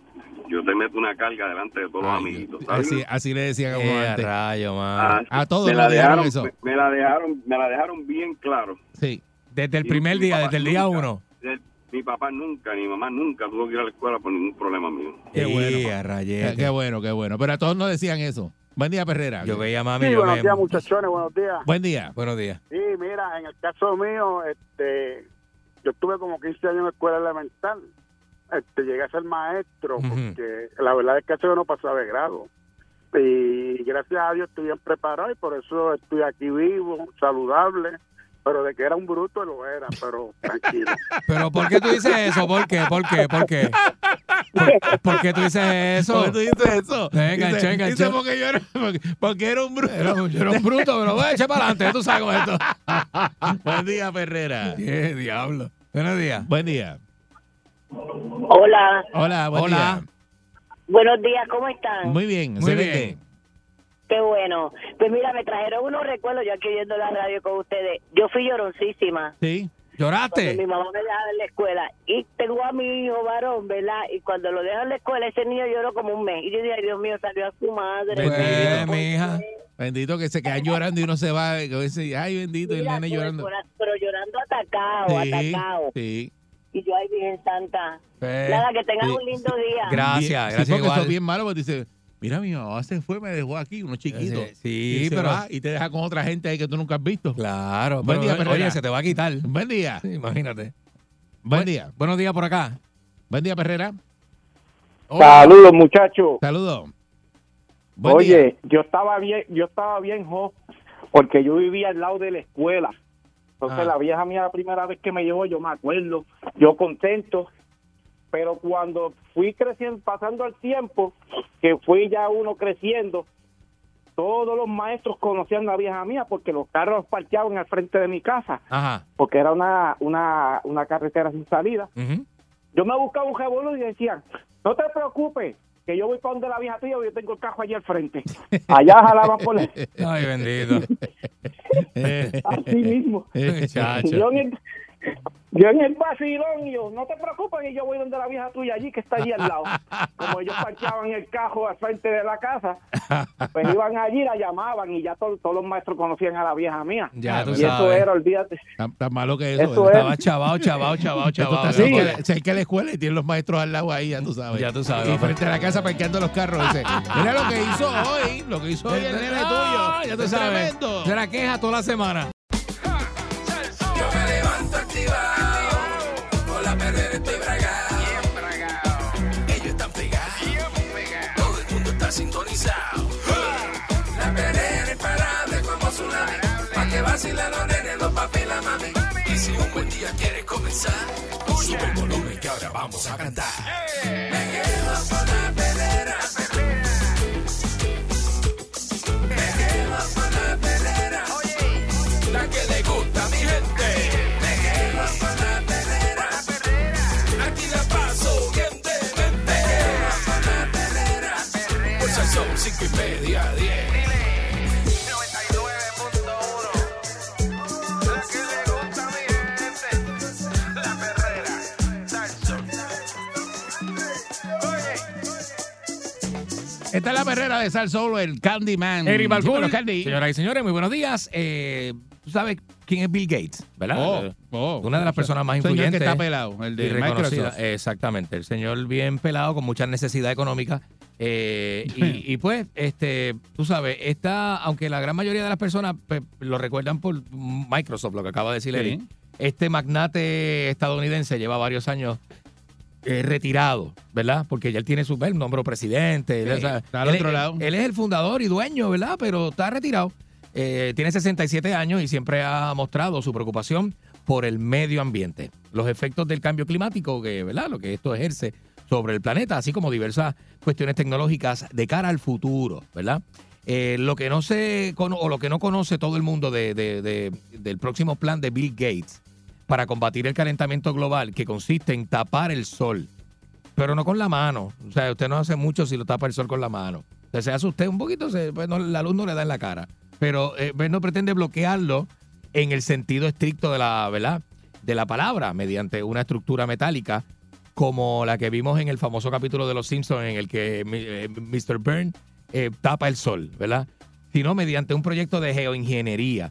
yo te meto una carga delante de todos los amiguitos. ¿sabes?
así, así le decían a uno
Eh,
antes.
rayo, man.
Ah,
A todos
me la dejaron,
eso.
Me, me la dejaron, me la dejaron bien claro.
Sí.
Desde el
Y
primer día,
papá
desde el día
nunca-
uno.
Mi papá nunca, ni mi mamá nunca tuvo que ir a la escuela por ningún problema mío.
Qué bueno. Qué, qué bueno, qué bueno. Pero a todos nos decían eso. Buen día, Perrera.
Yo veía a mami.
Sí,
yo
buenos
me-
días, muchachones, buenos días.
Buen día.
Buenos días.
Sí, mira, en el caso mío, este, yo estuve como 15 años en escuela elemental. Este, llegué a ser maestro porque la verdad es que eso yo no pasaba de grado. Y gracias a Dios estoy bien preparado y por eso estoy aquí vivo, saludable. Pero de que era un bruto lo era, pero tranquilo.
Pero ¿por qué tú dices eso? ¿Por qué? ¿Por qué? ¿Por qué? ¿Por, por qué tú dices eso?
¿Por qué tú dices eso?
Enganchó,
Dice-
enganchó.
dice porque yo era, porque, porque era un bruto.
Era yo era un bruto, pero voy a echar para adelante, tú sabes esto.
Buen día, Perrera.
¿Qué diablo? Buenos días.
Buen día.
Hola,
Hola, buen
Hola.
buenos días, ¿cómo están?
día. Muy bien,
Muy bien.
Qué bueno. Pues mira, me trajeron unos recuerdos, yo aquí oyendo la radio con ustedes. Yo fui lloroncísima.
Sí.
Cuando
¿Lloraste?
mi mamá me dejaba en la escuela y tengo a mi hijo varón, ¿verdad? Y cuando lo dejo en la escuela, ese niño lloró como un mes. Y yo dije, ay, Dios mío, salió a su madre.
Bendito.
Mi hija.
Bendito que se quedan llorando y uno se va. Dice, Ay, bendito, y el
Mira,
nene llorando.
Pero llorando atacado,
Sí,
atacado.
sí.
Y yo, ay, Virgen Santa. Nada, que tengas
sí.
un lindo día.
Gracias, gracias
Sí, porque
igual.
eso es bien malo porque dice, mira, mi mamá se fue, me dejó aquí, uno chiquito.
Sí, sí,
y
pero-
va y te deja con otra gente ahí que tú nunca has visto.
Claro.
Buen
pero,
día, Perrera.
Oye, se te va a quitar.
Buen día.
Sí, imagínate.
Buen día.
Buenos días por acá.
Buen día, Perrera.
Saludos, muchachos.
Saludos. Buen
Oye,
día.
yo estaba bien, yo estaba bien jo, porque yo vivía al lado de la escuela. Entonces
Ah.
la vieja mía la primera vez que me llevó, yo me acuerdo, yo contento. Pero cuando fui creciendo, pasando el tiempo, que fui ya uno creciendo, todos los maestros conocían a la vieja mía porque los carros parqueaban al frente de mi casa,
Ajá.
porque era una, una, una carretera sin salida. Yo me buscaba un revolú y decían, no te preocupes, que yo voy para donde la vieja tuya, yo tengo el cajo allí al frente. Allá jalaban por el-
Ay, bendito.
así mismo.
Muchacho.
Yo yo en el vacilón, y yo, no te preocupes, que yo voy donde la vieja tuya allí, que está allí al lado. Como ellos parqueaban el cajo al frente de la casa, pues iban allí, la llamaban y ya to- todos los maestros conocían a la vieja mía.
Ya tú
y eso
sabes.
era, olvídate.
Tan, tan malo que eso.
Eso.
Estaba chavado, chavado, chavado, chavado.
Sí.
cerca de- la escuela y tienen los maestros al lado ahí, ya tú sabes.
Ya tú sabes,
Y frente a la casa parqueando los carros. Dice, mira lo que hizo hoy, lo que hizo hoy el nene
Ah,
tuyo.
Ya tú
Es
sabes.
tremendo.
Será queja toda la semana.
Vacilan los nenes, los papi la mami. Y si un buen día quieres comenzar, sube el volumen que ahora vamos a cantar. Me quedo con la perrera. Me quedo con la perrera. La que le gusta a mi gente. Me quedo con la perrera. Aquí la paso bien de mente. Me quedo con la perrera. Pues son cinco y media, diez.
Perrera
de Sal Solo, el Candyman.
Eric
Candy.
Señoras y señores, muy buenos días. Eh, Tú sabes quién es Bill Gates, ¿verdad?
Oh, oh.
Una de las personas más
Señor que
influyentes.
está pelado, el de
y reconocida.
Microsoft.
Exactamente. El señor bien pelado, con mucha necesidad económica. eh, y, y pues, este, tú sabes, está, aunque la gran mayoría de las personas pues, lo recuerdan por Microsoft, lo que acaba de decir
Sí.
Eric, este magnate estadounidense lleva varios años eh, retirado, ¿verdad? Porque ya él tiene su él nombró presidente. él,
Sí,
o sea,
está al
él-
otro lado.
Él es el fundador y dueño, ¿verdad? Pero está retirado. Eh, tiene 67 años y siempre ha mostrado su preocupación por el medio ambiente, los efectos del cambio climático, que, ¿verdad? Lo que esto ejerce sobre el planeta, así como diversas cuestiones tecnológicas de cara al futuro, ¿verdad? Eh, lo que no se o lo que no conoce todo el mundo de- de- de- del próximo plan de Bill Gates para combatir el calentamiento global, que consiste en tapar el sol, pero no con la mano. O sea, usted no hace mucho si lo tapa el sol con la mano. O se hace usted un poquito, pues, la luz no le da en la cara. Pero eh, pues, no pretende bloquearlo en el sentido estricto de la, ¿verdad? de la palabra, mediante una estructura metálica como la que vimos en el famoso capítulo de Los Simpsons en el que eh, Mr. Eh, tapa el sol, ¿verdad? Sino mediante un proyecto de geoingeniería,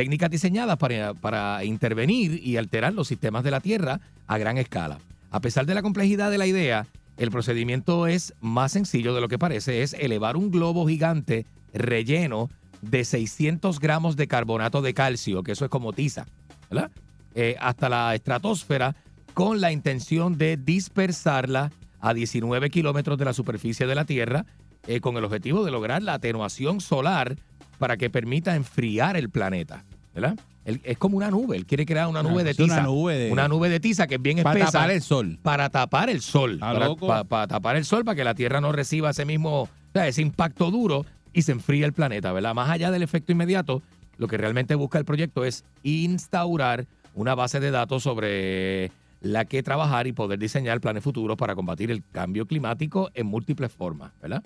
técnicas diseñadas para, para intervenir y alterar los sistemas de la Tierra a gran escala. A pesar de la complejidad de la idea, el procedimiento es más sencillo de lo que parece, es elevar un globo gigante relleno de 600 gramos de carbonato de calcio, que eso es como tiza, ¿verdad? Eh, hasta la estratosfera con la intención de dispersarla a 19 kilómetros de la superficie de la Tierra eh, con el objetivo de lograr la atenuación solar para que permita enfriar el planeta, ¿verdad? Él- es como una nube, él quiere crear una nube de
Es una
tiza.
nube de-
una nube de tiza que es bien
Para
espesa.
tapar el sol.
Para tapar el sol. Para, pa- para tapar el sol, para que la Tierra no reciba ese mismo, o sea, ese impacto duro y se enfríe el planeta, ¿verdad? Más allá del efecto inmediato, lo que realmente busca el proyecto es instaurar una base de datos sobre la que trabajar y poder diseñar planes futuros para combatir el cambio climático en múltiples formas, ¿verdad?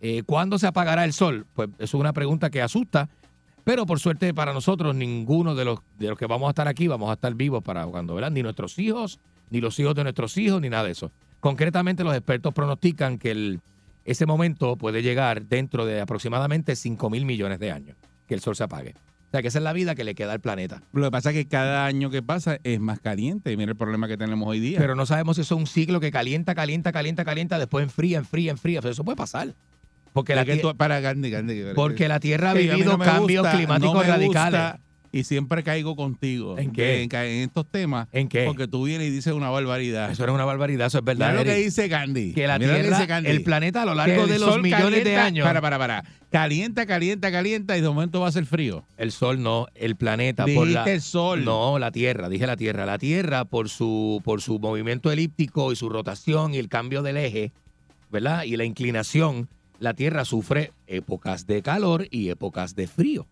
Eh, ¿Cuándo se apagará el sol? Pues eso es una pregunta que asusta, pero por suerte para nosotros, ninguno de los, de los que vamos a estar aquí vamos a estar vivos para cuando, ¿verdad? Ni nuestros hijos, ni los hijos de nuestros hijos, ni nada de eso. Concretamente, los expertos pronostican que el, ese momento puede llegar dentro de aproximadamente 5 mil millones de años, que el sol se apague. O sea, que esa es la vida que le queda al planeta.
Lo que pasa es que cada año que pasa es más caliente. Mira el problema que tenemos hoy día.
Pero no sabemos si eso es un ciclo que calienta, calienta, calienta, calienta, después enfría, enfría, enfría. Eso puede pasar. Porque la,
Es que
tie-
tú- para Gandhi, Gandhi,
porque la Tierra ha vivido
no
cambios
gusta,
climáticos
no
radicales.
gusta y siempre caigo contigo.
¿En qué?
En, estos temas.
¿En qué?
Porque tú vienes y dices una barbaridad.
Eso era una barbaridad, eso es verdad.
Mira lo que dice Gandhi.
que la
Mira
Tierra,
dice Gandhi.
el planeta a lo largo de los millones de años.
Para, para, para. Calienta, calienta, calienta y de momento va a ser frío.
El sol no, el planeta por
Dijiste
la
el sol.
No, la Tierra, dije la Tierra. La Tierra por su por su movimiento elíptico y su rotación y el cambio del eje, ¿verdad? Y la inclinación, la Tierra sufre épocas de calor y épocas de frío.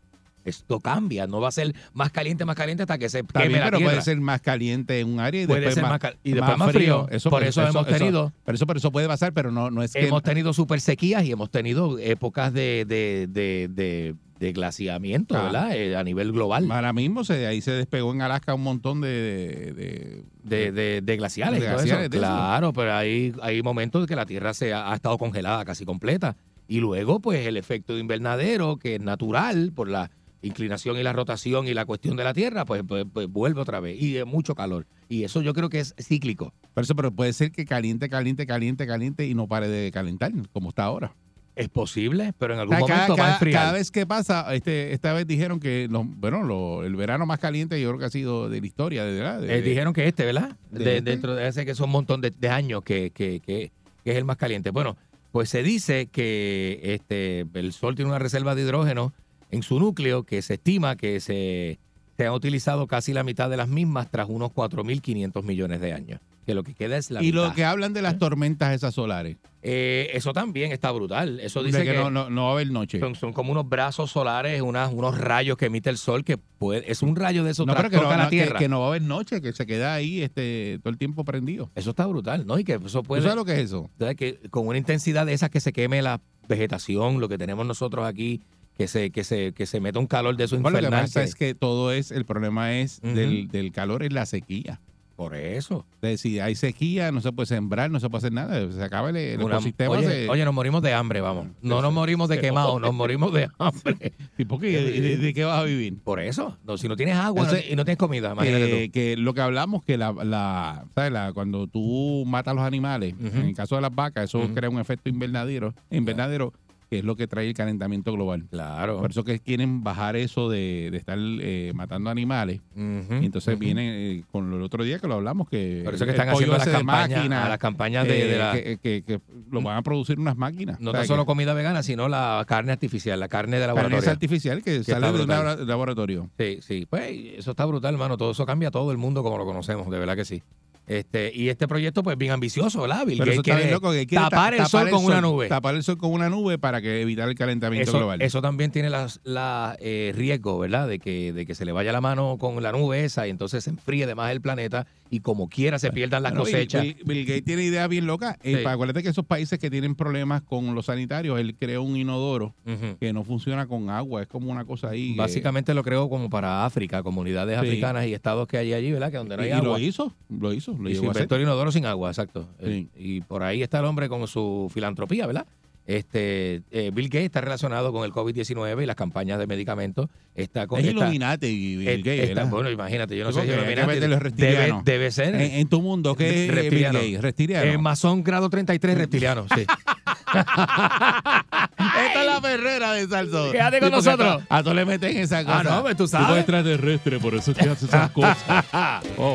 Esto cambia, no va a ser más caliente, más caliente hasta que se queme la
pero
Tierra.
puede ser más caliente en un área y
Puede
después
ser
más,
y después más frío. Por eso hemos tenido-
Pero eso, pero eso puede pasar, pero no, no es que.
hemos tenido super sequías y hemos tenido épocas de, de, de, de, de glaciamiento,
Ah.
¿verdad? Eh, a nivel global.
Ahora mismo se, ahí se despegó en Alaska un montón de, de-
de, de- de glaciales. Eso. Claro, pero hay, hay momentos que la Tierra se ha, ha estado congelada casi completa. Y luego, pues, el efecto de invernadero, que es natural por la inclinación y la rotación y la cuestión de la Tierra, pues, pues, pues vuelve otra vez. Y de mucho calor. Y eso yo creo que es cíclico.
Por eso, pero puede ser que caliente, caliente, caliente, caliente y no pare de calentar, como está ahora.
Es posible, pero en
O
algún
cada,
momento va a
cada-
enfriar.
cada vez que pasa, este, esta vez dijeron que bueno, lo- el verano más caliente yo creo que ha sido de la historia, de verdad. de-
Eh, dijeron que este, ¿verdad?
de
De-
este.
Dentro de ese que son un montón de, de años que, que- que- que es el más caliente. Bueno, pues se dice que este el Sol tiene una reserva de hidrógeno en su núcleo que se estima que se, se han utilizado casi la mitad de las mismas tras unos 4.500 millones de años. Que lo que queda es la
y lo que hablan de las tormentas esas solares,
Eh, eso también está brutal. Eso
de
dice
que,
que,
no, no, no va a haber noche.
son, son como unos brazos solares, unas, unos rayos que emite el Sol que puede, es un rayo de esos
No, pero que no,
la
no,
Tierra.
que no va a haber noche, que se queda ahí este, todo el tiempo prendido.
Eso está brutal, ¿no? Y que eso
¿Tú
puede...
sabes lo que es eso?
que con una intensidad de esas que se queme la vegetación, lo que tenemos nosotros aquí, que se, que se, que se meta un calor de eso
Bueno, lo que
infernal.
pasa es que todo es, el problema es del, del calor es la sequía.
Por eso.
Es decir, si hay sequía, no se puede sembrar, no se puede hacer nada. Se acaba el, el
Una-
ecosistema.
oye,
se-
oye, nos morimos de hambre, vamos. No nos morimos de
se
quemado,
jode.
nos morimos de hambre.
¿Y por qué? ¿De, de- de qué vas a vivir?
Por eso. No, si no tienes agua
Entonces,
no- y no tienes comida, imagínate
que,
tú.
que lo que hablamos, que la, la, ¿sabes? La- cuando tú matas a los animales, en el caso de las vacas, eso crea un efecto invernadero, invernadero que es lo que trae el calentamiento global.
Claro.
Por eso que quieren bajar eso de, de estar eh, matando animales. Y entonces
ujú.
vienen eh, con el otro día que lo hablamos, que
Por eso que están haciendo las campañas,
máquina,
a las campañas de, de
eh,
la-
que, que- que lo van a producir unas máquinas.
no
O sea,
tan solo
que-
comida vegana, sino la carne artificial, la carne de
carne
laboratorio.
artificial que,
está
sale de un laboratorio.
Sí, sí. Pues eso está brutal, hermano. Todo eso cambia todo el mundo como lo conocemos, de verdad que sí. Este, y este proyecto, pues, bien ambicioso, ¿verdad? Bill
Pero eso está bien loco, que quiere
tapar
ta-
el sol con una nube.
Tapar el sol con una nube para que evitar el calentamiento
Eso,
global.
eso también tiene las- la, eh, riesgo, ¿verdad? De que, de que se le vaya la mano con la nube esa y entonces se enfríe de más el planeta y como quiera se pierdan las
Bueno,
cosechas.
Bill, Bill Gates tiene ideas bien locas. Eh,
Sí.
para acuérdate que esos países que tienen problemas con los sanitarios, él creó un inodoro que no funciona con agua. Es como una cosa ahí. que-
Básicamente lo creo como para África, comunidades
Sí.
africanas y estados que hay allí, ¿verdad? Que donde no
y,
hay
y
agua.
lo hizo, lo hizo, lo
Y
hacer.
inventó el inodoro sin agua, exacto. Eh, Y por ahí está el hombre con su filantropía, ¿verdad? Este, eh, Bill Gates está relacionado con el COVID-19 y las campañas de medicamentos. Está con
Es
está-
Illuminati y Bill
eh,
Gates,
bueno, imagínate, yo no sé si Illuminati debe, debe ser.
En, en tu mundo, ¿qué es Bill
reptiliano.
Gates? Reptiliano.
Eh, masón grado 33 reptiliano, sí.
Esta es la perrera de Salsón.
Quédate con nosotros.
A, tú le meten esa cosa.
Ah, no, tú sabes.
Tipo extraterrestre, por eso es que hace esas cosas. Oh.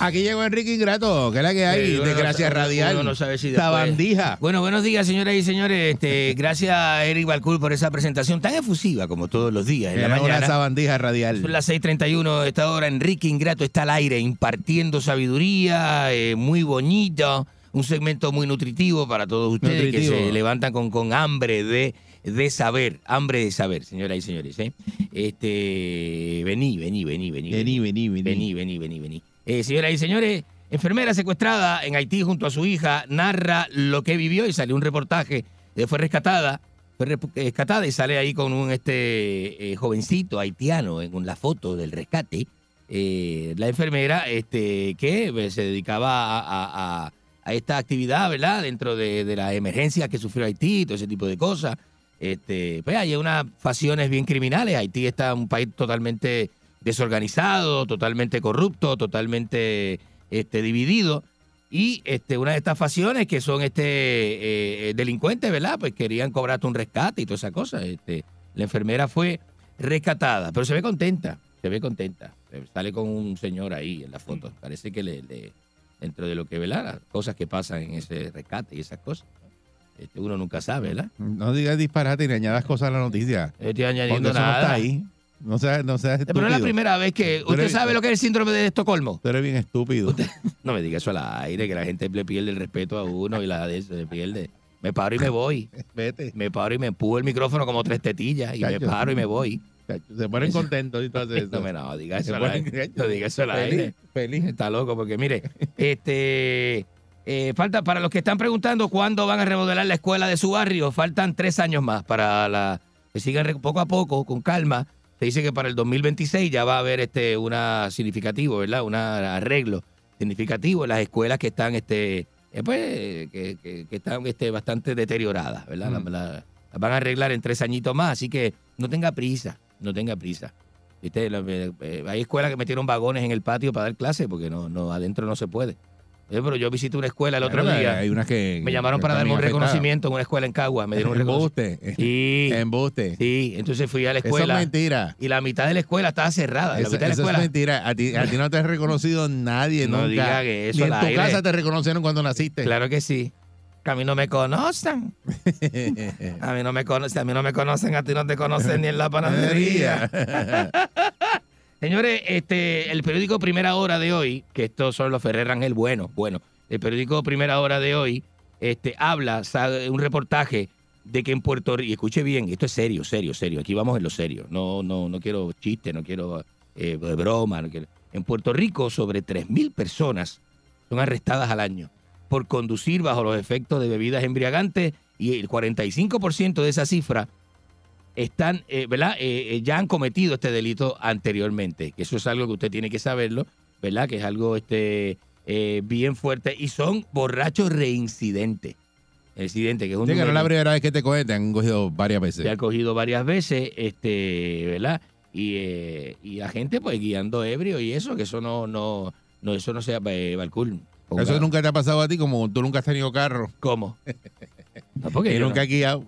Aquí llegó Enrique Ingrato, que es la que hay,
Sí, no
desgracia radial.
uno no sabe si
Esta
después-
bandija.
Bueno, buenos días, señoras y señores. Este, gracias a Eric Balcour por esa presentación tan efusiva como todos los días en la
una
mañana.
sabandija radial.
Son las 6:31 de esta hora. Enrique Ingrato está al aire impartiendo sabiduría, eh, muy bonito. Un segmento muy nutritivo para todos ustedes
Nutritivo.
que se levantan con, con hambre de, de saber. Hambre de saber, señoras y señores. ¿eh? Este, vení, vení, vení, vení.
Vení, vení, vení.
Vení, vení, vení, vení. Eh, señoras y señores, enfermera secuestrada en Haití junto a su hija narra lo que vivió y salió un reportaje. Eh, fue rescatada, fue rescatada y sale ahí con un este eh, jovencito haitiano en la foto del rescate. Eh, la enfermera este, que eh, se dedicaba a, a- a- a esta actividad, ¿verdad? Dentro de, de las emergencias que sufrió Haití, todo ese tipo de cosas. Este, pues hay unas facciones bien criminales. Haití está un país totalmente desorganizado, totalmente corrupto, totalmente este, dividido. Y este, una de estas facciones que son este eh, eh, delincuentes, ¿verdad? Pues querían cobrarte un rescate y toda esa cosa. Este, la enfermera fue rescatada, pero se ve contenta, se ve contenta. Sale con un señor ahí en la foto. Parece que le, le- dentro de lo que, ¿verdad? Las cosas que pasan en ese rescate y esas cosas. Este, uno nunca sabe, ¿verdad?
No digas disparate y ni añadas cosas a la noticia.
No estoy añadiendo
Porque eso no está ahí. No seas, no seas
Pero no es la
estúpido.
primera vez que. ¿Usted sabe lo que es el síndrome de Estocolmo?
Tú eres bien estúpido.
No me diga eso al aire, que la gente le pierde el respeto a uno y la de eso, le pierde. Me paro y me voy.
Vete.
Me paro y me empujo el micrófono como tres tetillas y me paro y me voy.
Se ponen contentos y todo eso.
No me no, diga eso
Se
al aire. No diga eso al
Feliz,
aire.
Feliz.
Está loco porque mire, este eh, falta para los que están preguntando cuándo van a remodelar la escuela de su barrio, faltan tres años más para la que sigan poco a poco, con calma. Se dice que para el 2026 ya va a haber este una significativo, ¿verdad? Un arreglo significativo en las escuelas que están este eh, pues que, que- que están este bastante deterioradas, ¿verdad? La- la- las van a arreglar en tres añitos más, así que no tenga prisa, no tenga prisa. ¿Viste? Eh, eh, hay escuelas que metieron vagones en el patio para dar clases porque no, no adentro no se puede. Eh, pero yo visité una escuela el otro
Claro,
día.
Hay unas que.
Me llamaron para darme un reconocimiento en una escuela en Cagua. Me dieron un reconocimiento.
Embuste.
Sí.
Embuste.
Sí, entonces fui a la
Eso
escuela.
es mentira.
Y la mitad de la escuela estaba cerrada. La
Eso,
mitad de la
eso
escuela.
es mentira. A ti, a ti no te ha reconocido nadie
No
nunca.
diga que eso
Ni en tu
aire.
casa te reconocieron cuando naciste.
Claro que sí. Que a mí no me conocen. A mí no me conocen, a mí no me conocen, a ti no te conocen ni en la panadería. Señores, este, el periódico Primera Hora de hoy, que estos son los Ferrer Rangel bueno, bueno, el periódico Primera Hora de hoy, este, habla, sabe, un reportaje de que en Puerto Rico, y escuche bien, esto es serio, serio, serio, aquí vamos en lo serio, no, no, no quiero chiste, no quiero eh, broma, no quiero- en Puerto Rico sobre 3.000 personas son arrestadas al año por conducir bajo los efectos de bebidas embriagantes y el 45% de esa cifra están, eh, ¿verdad? Eh, eh, ya han cometido este delito anteriormente, que eso es algo que usted tiene que saberlo, ¿verdad? Que es algo este eh, bien fuerte y son borrachos reincidentes. Reincidentes, que es un
Sí, que no es la primera vez que te cogen, te han cogido varias veces.
se ha cogido varias veces, este, ¿verdad? Y, y la gente pues guiando ebrio y eso, que eso no, no, no eso no sea Balcool.
Eso nunca te ha pasado a ti, como tú nunca has tenido carro.
¿Cómo? No, porque
y
yo
nunca
no-
has guiado.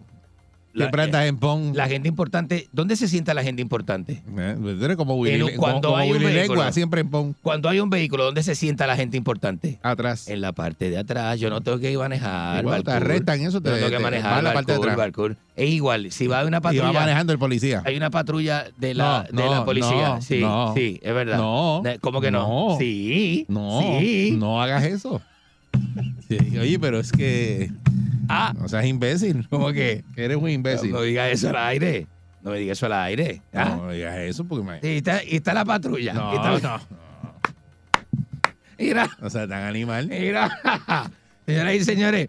La-
Siempre andas en PON.
La gente importante, ¿dónde se sienta la gente importante?
Eh, como Willy,
En
como-
cuando
como
hay un vehículo.
Lengua, siempre en PON.
Cuando hay un vehículo, ¿dónde se sienta la gente importante?
Atrás.
En la parte de atrás. Yo no tengo que manejar.
Igual, te arrestan, eso te-
no tengo que manejar.
a la parte de atrás.
Es igual. Si va a una
Y
patrulla.
va manejando el policía.
Hay una patrulla de la,
No,
de la policía. sí, sí, es verdad.
No.
¿Cómo que no?
No.
Sí.
No,
Sí.
no hagas eso. Sí, oye, pero es que.
Ah,
O sea, es imbécil.
¿cómo que?
Eres un imbécil.
No, no diga eso al aire. No me diga eso al aire. ¿ah?
No digas eso porque me.
Y, está, y está la patrulla.
No,
está-
no.
Mira,
O sea, tan animal.
mira. Señoras y señores.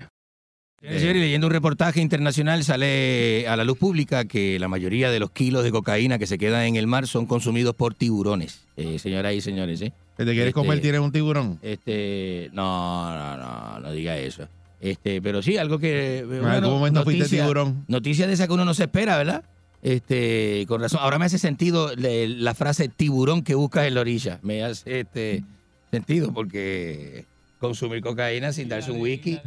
Y señores, leyendo un reportaje internacional sale a la luz pública que la mayoría de los kilos de cocaína que se quedan en el mar son consumidos por tiburones. Eh, señoras y señores, ¿eh?
Te quieres
Este-
comer, tienes un tiburón.
Este, no, no, no, no diga eso. Este, pero sí, algo que.
En algún momento fuiste tiburón.
Noticia de esa que uno no se espera, ¿verdad? Este, con razón. Ahora me hace sentido le- la frase tiburón que buscas en la orilla. Me hace este sentido porque consumir cocaína sin darse un whisky.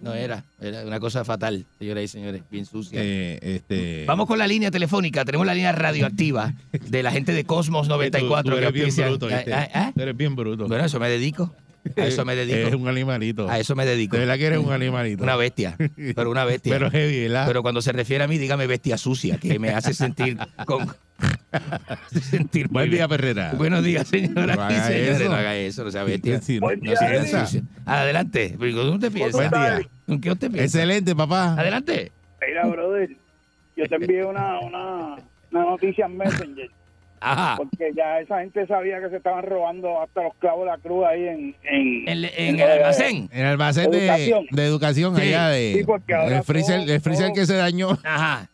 No era, era una cosa fatal, señoras y señores, bien sucia.
Eh, este,
Vamos con la línea telefónica, tenemos la línea radioactiva de la gente de Cosmos 94
Tú, tú eres
que
bien bruto.
Ah, ah, ah.
Tú eres bien bruto.
Bueno, a eso me dedico. A eso me dedico.
Es un animalito.
A eso me dedico.
De verdad que eres un animalito.
Una bestia. Pero una bestia.
Pero heavy, ¿verdad?
Pero cuando se refiere a mí, dígame bestia sucia, que me hace sentir con. sentir
Buen
bien.
día, Perrera.
Buenos días, señoras
No
y
haga
señores.
eso.
No haga eso, no sea bestia.
Sí,
No
no
sea
piensa.
sucia. Adelante. ¿Cómo usted piensa?
Buen día.
¿Con qué usted piensa?
Excelente, papá.
Adelante.
Mira, brother, yo te envié una, una, una noticia en Messenger.
Ajá.
Porque ya esa gente sabía que se estaban robando hasta los clavos de la cruz ahí en... En,
En, en el almacén.
En el almacén de
Educación.
de educación
Sí.
allá de.
Sí, porque ahora
el freezer,
todo-
el freezer
todo-
que se dañó.
Ajá.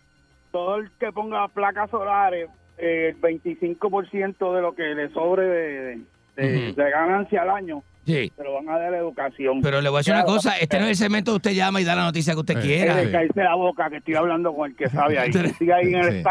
Todo el que ponga placas solares, el 25% de lo que le sobre de, de,
Ujú.
de ganancia al año,
Sí.
se lo van a dar la educación.
Pero le voy a decir una cosa, este no es el segmento que usted llama y da la noticia que usted
Eh,
quiera.
Mire, cállese la boca que estoy hablando con el que sabe ahí.
Pero-
Siga ahí en el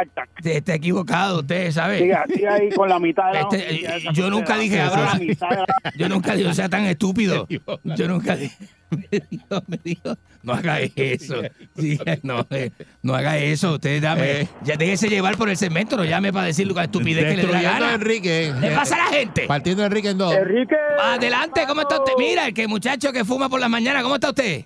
Sí.
está equivocado, usted sabe.
Siga, siga ahí con la mitad de la
Este, yo nunca dije,
la
la-
mitad de la-
Yo nunca digo, sea tan estúpido. Yo nunca dije, me dijo, me dijo, no haga eso. Sí, no, eh, no haga eso. Usted dame,
Eh.
ya déjese llevar por el segmento, no llame para decir la estupidez que le dé la
Destruyendo a
gana.
Enrique.
¿Le pasa a la gente?
Partiendo a Enrique en dos.
Enrique.
Adelante, ¿cómo está usted? Mira, el que muchacho que fuma por las mañanas, ¿cómo está usted?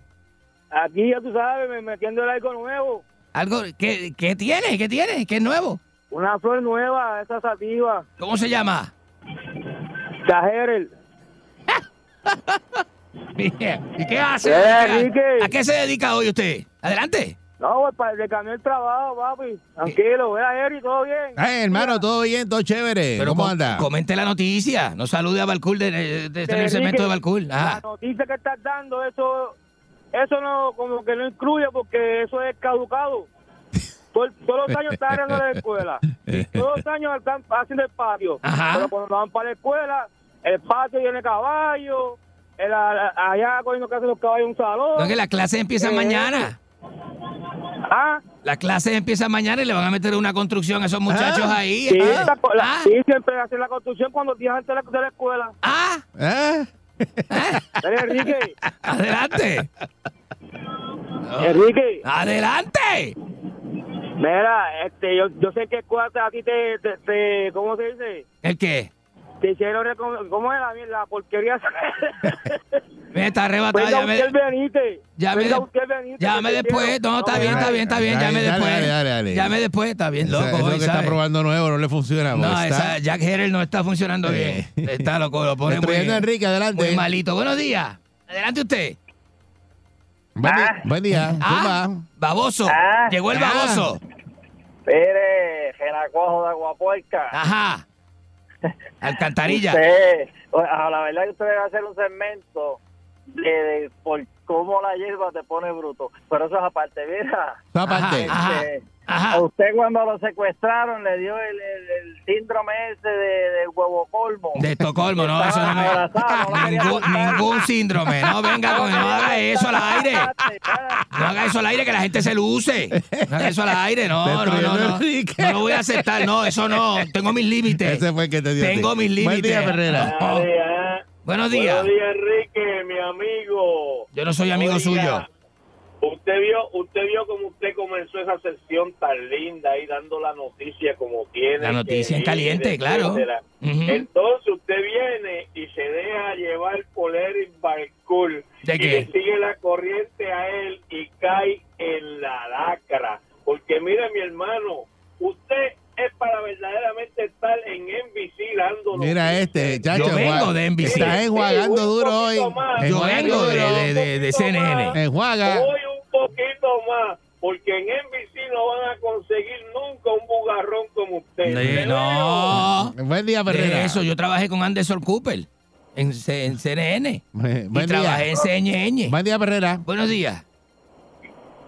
Aquí ya tú sabes, me metiendo el algo nuevo.
Algo, ¿qué, qué tiene? ¿Qué tiene? ¿Qué es nuevo?
Una flor nueva, esa sativa.
¿Cómo se llama?
Cajerel.
¿Y qué hace?
Eh,
¿A qué-
Enrique.
¿A qué se dedica hoy usted? Adelante.
No, pues para le cambié el trabajo, papi. Tranquilo, ve a Eri, todo bien.
Ay, hermano, todo bien, todo chévere.
Pero
¿Cómo
com-
anda?
Comente la noticia. No salude a Balcool de, de, de- en el segmento de Balcool.
La noticia que estás dando, eso eso no, como que no incluye porque eso es caducado. Todo- todos los años están arreglando la escuela. Todos los años están haciendo el patio.
Ajá.
Pero cuando van para la escuela, el patio tiene caballo. El, allá cuando que hacen los caballos un salón.
No que las clases empiezan
Eh,
mañana.
Ah,
Las clases empiezan mañana y le van a meter una construcción a esos muchachos ahí.
sí,
Ah,
la- la-
ah,
sí, siempre hacen la construcción cuando días antes de la, de la escuela.
ah,
¿Eh?
Dale, Enrique,
adelante.
Enrique.
Adelante.
Mira, este, yo, yo sé que escuela a ti te, te, te- ¿cómo se dice?
¿El qué?
Recom- ¿cómo es la, la porquería?
Me está arrebatado. Llame, llame, llame después. No, está bien, está bien, está bien. Llame después.
dale, dale, dale.
Llame después. Está bien loco.
eso que está probando nuevo no le funciona.
No, esa Jack Herrell no está funcionando bien. Está loco, lo pone muy,
Enrique, adelante.
muy malito. Buenos días. Adelante usted.
Buen día. Buen día.
Ah, baboso.
Ah.
Llegó el
Ah.
baboso.
Mire, Genacojo de Aguapuerca.
Ajá. Alcantarilla.
Usted, a la verdad que usted debe hacer un segmento de, de por cómo la hierba te pone bruto. Pero eso es aparte, mira.
Eso aparte.
Ajá,
Este,
ajá.
A usted cuando lo secuestraron le dio el, el- el síndrome ese de, de huevo colmo.
De Estocolmo, no, eso no me...
Abrazado, no
Ningún, ningún síndrome, no venga con, no haga eso al aire. No haga eso al aire que la gente se luce. No haga eso al aire, no, no, no, no. No lo voy a aceptar, no, eso no. Tengo mis límites.
Ese fue el que te dio.
Tengo mis límites.
Buen día, Ferrera.
No.
Ah,
Buenos días.
Enrique, mi amigo.
Yo no soy amigo
Oiga,
suyo.
Usted vio, usted vio como usted comenzó esa sesión tan linda ahí dando la noticia como tiene.
La noticia en
ir,
caliente, claro.
Entonces usted viene y se deja llevar por Eric
¿De
y
qué?
le sigue la corriente a él y cae en la lacra. Porque mire mi hermano, usted es para verdaderamente estar en NBC dando
Mira este, chacho.
Yo vengo de NBC.
Estás enjuagando
Sí,
duro hoy.
más.
Yo vengo de, de, de, de CNN.
Enjuaga.
Hoy No.
Buen día, Ferrera.
De eso, yo trabajé con Anderson Cooper en, C- en CNN.
Buen
Y
buen
trabajé
día.
en CNN.
Buen día, Ferrera.
Buenos días.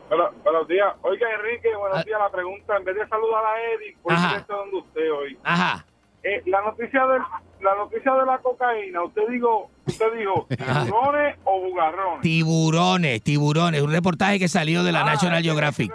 Bueno, buenos días. Oiga, Enrique, buenos
Ah.
días. La pregunta, en vez de saludar a Eric, ¿por qué está donde usted hoy?
Ajá.
Eh, la noticia de la noticia de la cocaína, usted dijo, usted dijo,
Ajá.
tiburones o bugarrones.
Tiburones, tiburones. Un reportaje que salió de la
Ah,
National Geographic.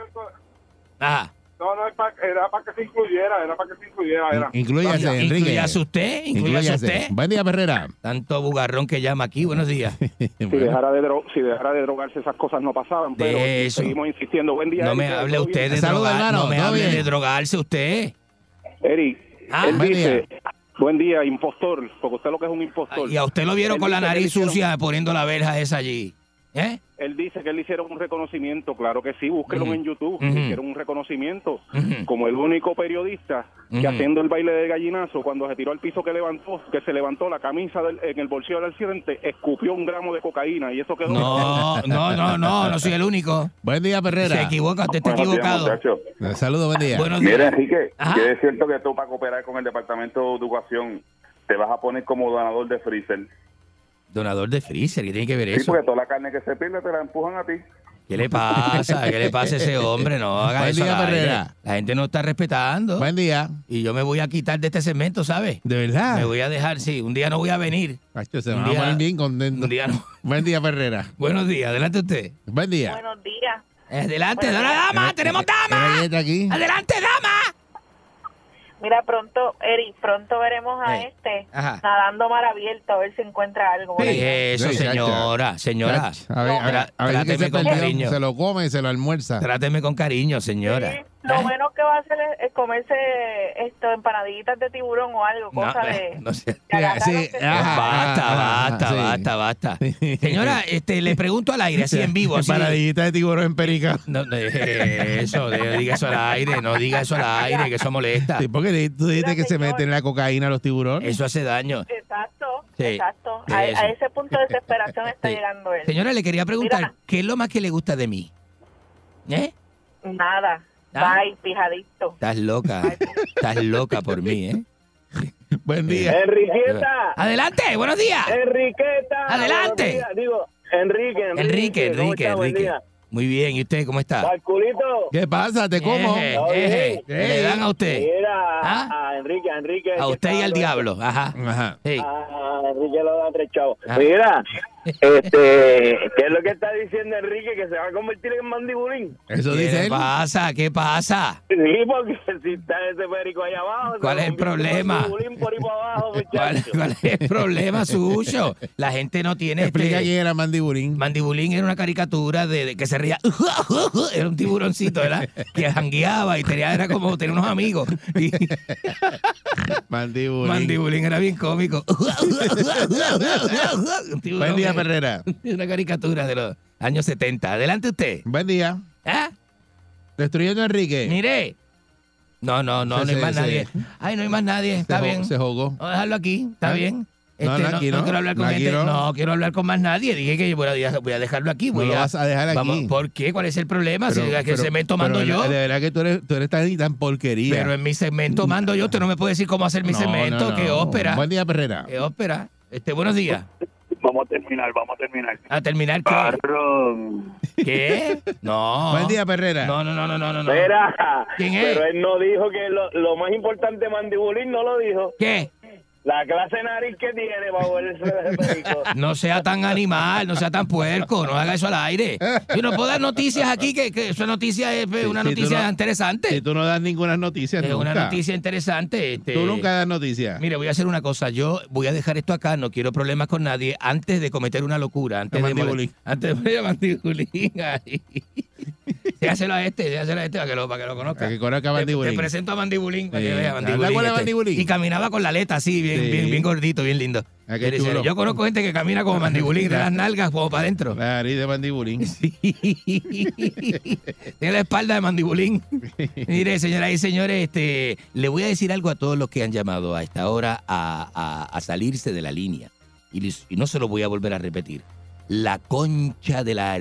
Ajá.
No, no, era para que se incluyera, era para que se incluyera. Era.
Incluyase, Enrique.
Incluyase usted, incluyase usted.
Buen día, Ferrera.
Tanto bugarrón que llama aquí. Buenos días.
Si dejara, de dro- si dejara de drogarse, esas cosas no pasaban.
De
pero
eso.
seguimos insistiendo. Buen día.
No me
¿todo
hable usted de drogar, no me
¿todo
hable
bien?
de drogarse usted.
Eric,
Ah,
él
buen
dice, buen día, impostor, porque usted lo que es un impostor.
Y a usted lo vieron
Él
con la nariz sucia poniendo la verja esa allí. ¿Eh?
Él dice que le hicieron un reconocimiento, claro que sí, búsquelo
Ujú.
en YouTube,
Ujú.
le hicieron un reconocimiento como el único periodista que haciendo el baile de gallinazo, cuando se tiró al piso que levantó, que se levantó la camisa del- en el bolsillo del accidente, escupió un gramo de cocaína y eso quedó...
No, no, no, no, no soy el único.
Buen día,
Se
Ferrera.
equivoca, usted está equivocado.
Saludos, buen día.
Buenos
Mira,
días.
Enrique,
Ajá.
que es cierto que tú para cooperar con el Departamento de Educación te vas a poner como donador de freezer.
Donador de freezer, ¿qué tiene que ver
Sí,
eso?
porque toda la carne que se pierde te la empujan a ti.
¿Qué le pasa? ¿Qué le pasa a ese hombre? No haga
Buen
eso.
día. Ferrera.
La gente no está respetando.
Buen día.
Y yo me voy a quitar de este segmento, ¿sabes?
De verdad.
Me voy a dejar, sí. Un día no voy a venir.
Chacho, se
Un día-
poner bien contentos.
Un día no.
Buen día, Ferrera.
Buenos días, adelante usted.
Buen día.
Buenos días.
Adelante, dame dama, tenemos dama.
Mira, está aquí.
Adelante, dama.
Mira, pronto, Eric, pronto veremos a
Eh,
este
ajá.
nadando mar abierto a ver si encuentra algo. por ahí.
Eso,
Sí,
señora, señora.
A ver, a ver, a ver si que se
tráteme con cariño.
se lo come y se lo almuerza.
Tráteme con cariño, señora.
Sí, Lo
¿Eh?
menos que va a hacer es, es comerse esto, empanadillas de tiburón o algo, cosa
eh,
de...
no sé.
de
Sí, ajá.
Basta,
ajá,
basta,
sí.
basta, basta. Señora, este, le pregunto al aire, así en vivo, así.
Paradillita de tiburón en perica.
No, no, eh, eso, diga eso al aire, no diga eso al aire, que eso molesta.
Sí, porque tú dices
Mira,
que se
señor.
meten la cocaína a los tiburones.
Eso hace daño.
Exacto,
Sí,
exacto. A, ese punto de desesperación está
Sí.
llegando él.
Señora, le quería preguntar,
Mira.
¿qué es lo más que le gusta de mí? ¿Eh?
Nada. Bye, pijadito.
Estás loca, estás loca por mí, ¿eh?
Buen día.
Enriqueta,
Adelante, buenos días.
Enriqueta.
Adelante.
días. Digo, Enrique, Enrique.
Enrique,
¿cómo
Enrique,
está?
Muy bien, ¿y usted cómo está?
Calculito.
¿Qué pasa? ¿Te como?
Eje,
Oye,
eje, ¿qué le dan a usted?
Mira,
¿Ah?
a Enrique, a Enrique.
A usted y al diablo, ajá.
Ajá.
Sí.
A Enrique lo da tres chavos. Mira, este, ¿qué es lo que está diciendo Enrique? Que se va a convertir en mandibulín.
Eso
¿Qué
dice él.
pasa? ¿Qué pasa?
Sí, porque si está ese perico ahí abajo.
¿Cuál es el problema?
mandibulín por ahí para abajo,
¿Cuál,
muchacho.
cuál es el problema suyo? La gente no tiene
Explica
este...
quién era Mandiburín.
Mandibulín era una caricatura de, de que se reía. Era un tiburoncito, ¿verdad? Que jangueaba y tenía, era como tener unos amigos. Y
Mandibulín.
Mandibulín era bien cómico. Un tiburón,
Buen día, Ferrera.
Una caricatura de los años 70. Adelante usted.
Buen día.
¿Ah?
Destruyendo a Enrique.
Mire. No, no, no, no hay más nadie. Ay, no hay más nadie. Está bien.
se jugó.
Vamos a dejarlo aquí. Está bien.
No,
Este,
no,
no,
aquí
no
no,
quiero hablar con gente,
no.
quiero hablar con más nadie. Dije que voy a, voy a dejarlo aquí. Voy
lo
a,
vas a dejar aquí.
Vamos, ¿Por qué? ¿Cuál es el problema? si es que el
pero- pero
mando yo.
De verdad que tú eres, tú eres tan, tan porquería.
Pero en mi segmento mando yo. Usted no me puede decir cómo hacer mi segmento. Qué ópera.
Buen día, Perrera.
Qué ópera. Este, buenos días.
Vamos a terminar, vamos a terminar.
A terminar qué.
Cabrón.
¿Qué? No.
Buen día, Perrera.
No, no, no, no, no, no. ¿Quién es?
pero él no dijo que lo, lo más importante mandibulín no lo dijo.
¿Qué?
La clase de nariz que tiene para volverse.
No sea tan animal, no sea tan puerco, no haga eso al aire. Yo no puedo dar noticias aquí, que, que esa noticia es una
Si
noticia
no-
interesante.
Si tú no das ninguna noticia,
es
nunca.
una noticia interesante. este,
Tú nunca das noticias.
Mire, voy a hacer una cosa. Yo voy a dejar esto acá, no quiero problemas con nadie, antes de cometer una locura. Antes de, antes de Déjaselo a este, déjaselo a este para que lo, para que lo conozca.
Para que conozca a Mandibulín.
Te, presento a Mandibulín para
Sí.
que vea
¿Te
Mandibulín. este.
Mandibulín?
Y caminaba con la aleta así, bien,
Sí.
bien, bien gordito, bien lindo.
Ah,
Yo conozco gente que camina como Mandibulín, de las nalgas como para adentro.
La nariz de mandibulín.
Tiene la espalda de mandibulín. Mire, señoras y señores, este, le voy a decir algo a todos los que han llamado a esta hora a, a- a salirse de la línea. Y, les- y no se lo voy a volver a repetir. La concha de la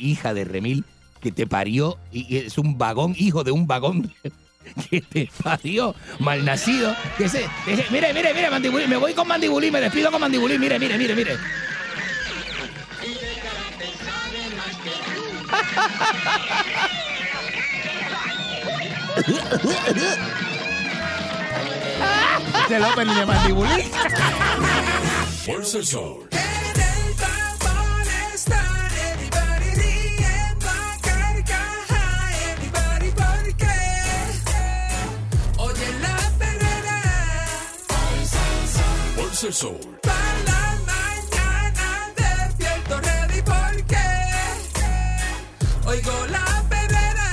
hija de Remil que te parió y es un vagón, hijo de un vagón que te parió, malnacido. Que se, que se- mire, mire, mire, mandibulín, me voy con mandibulín, me despido con mandibulín, mire, mire, mire, mire.
Este López de mandibulín.
Fuerza el sol. El
para la mañana despierto ready porque oigo la perrera.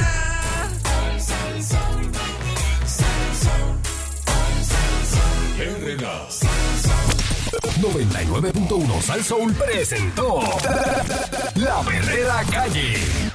99.1 Sal Soul presentó La Verdadera Calle.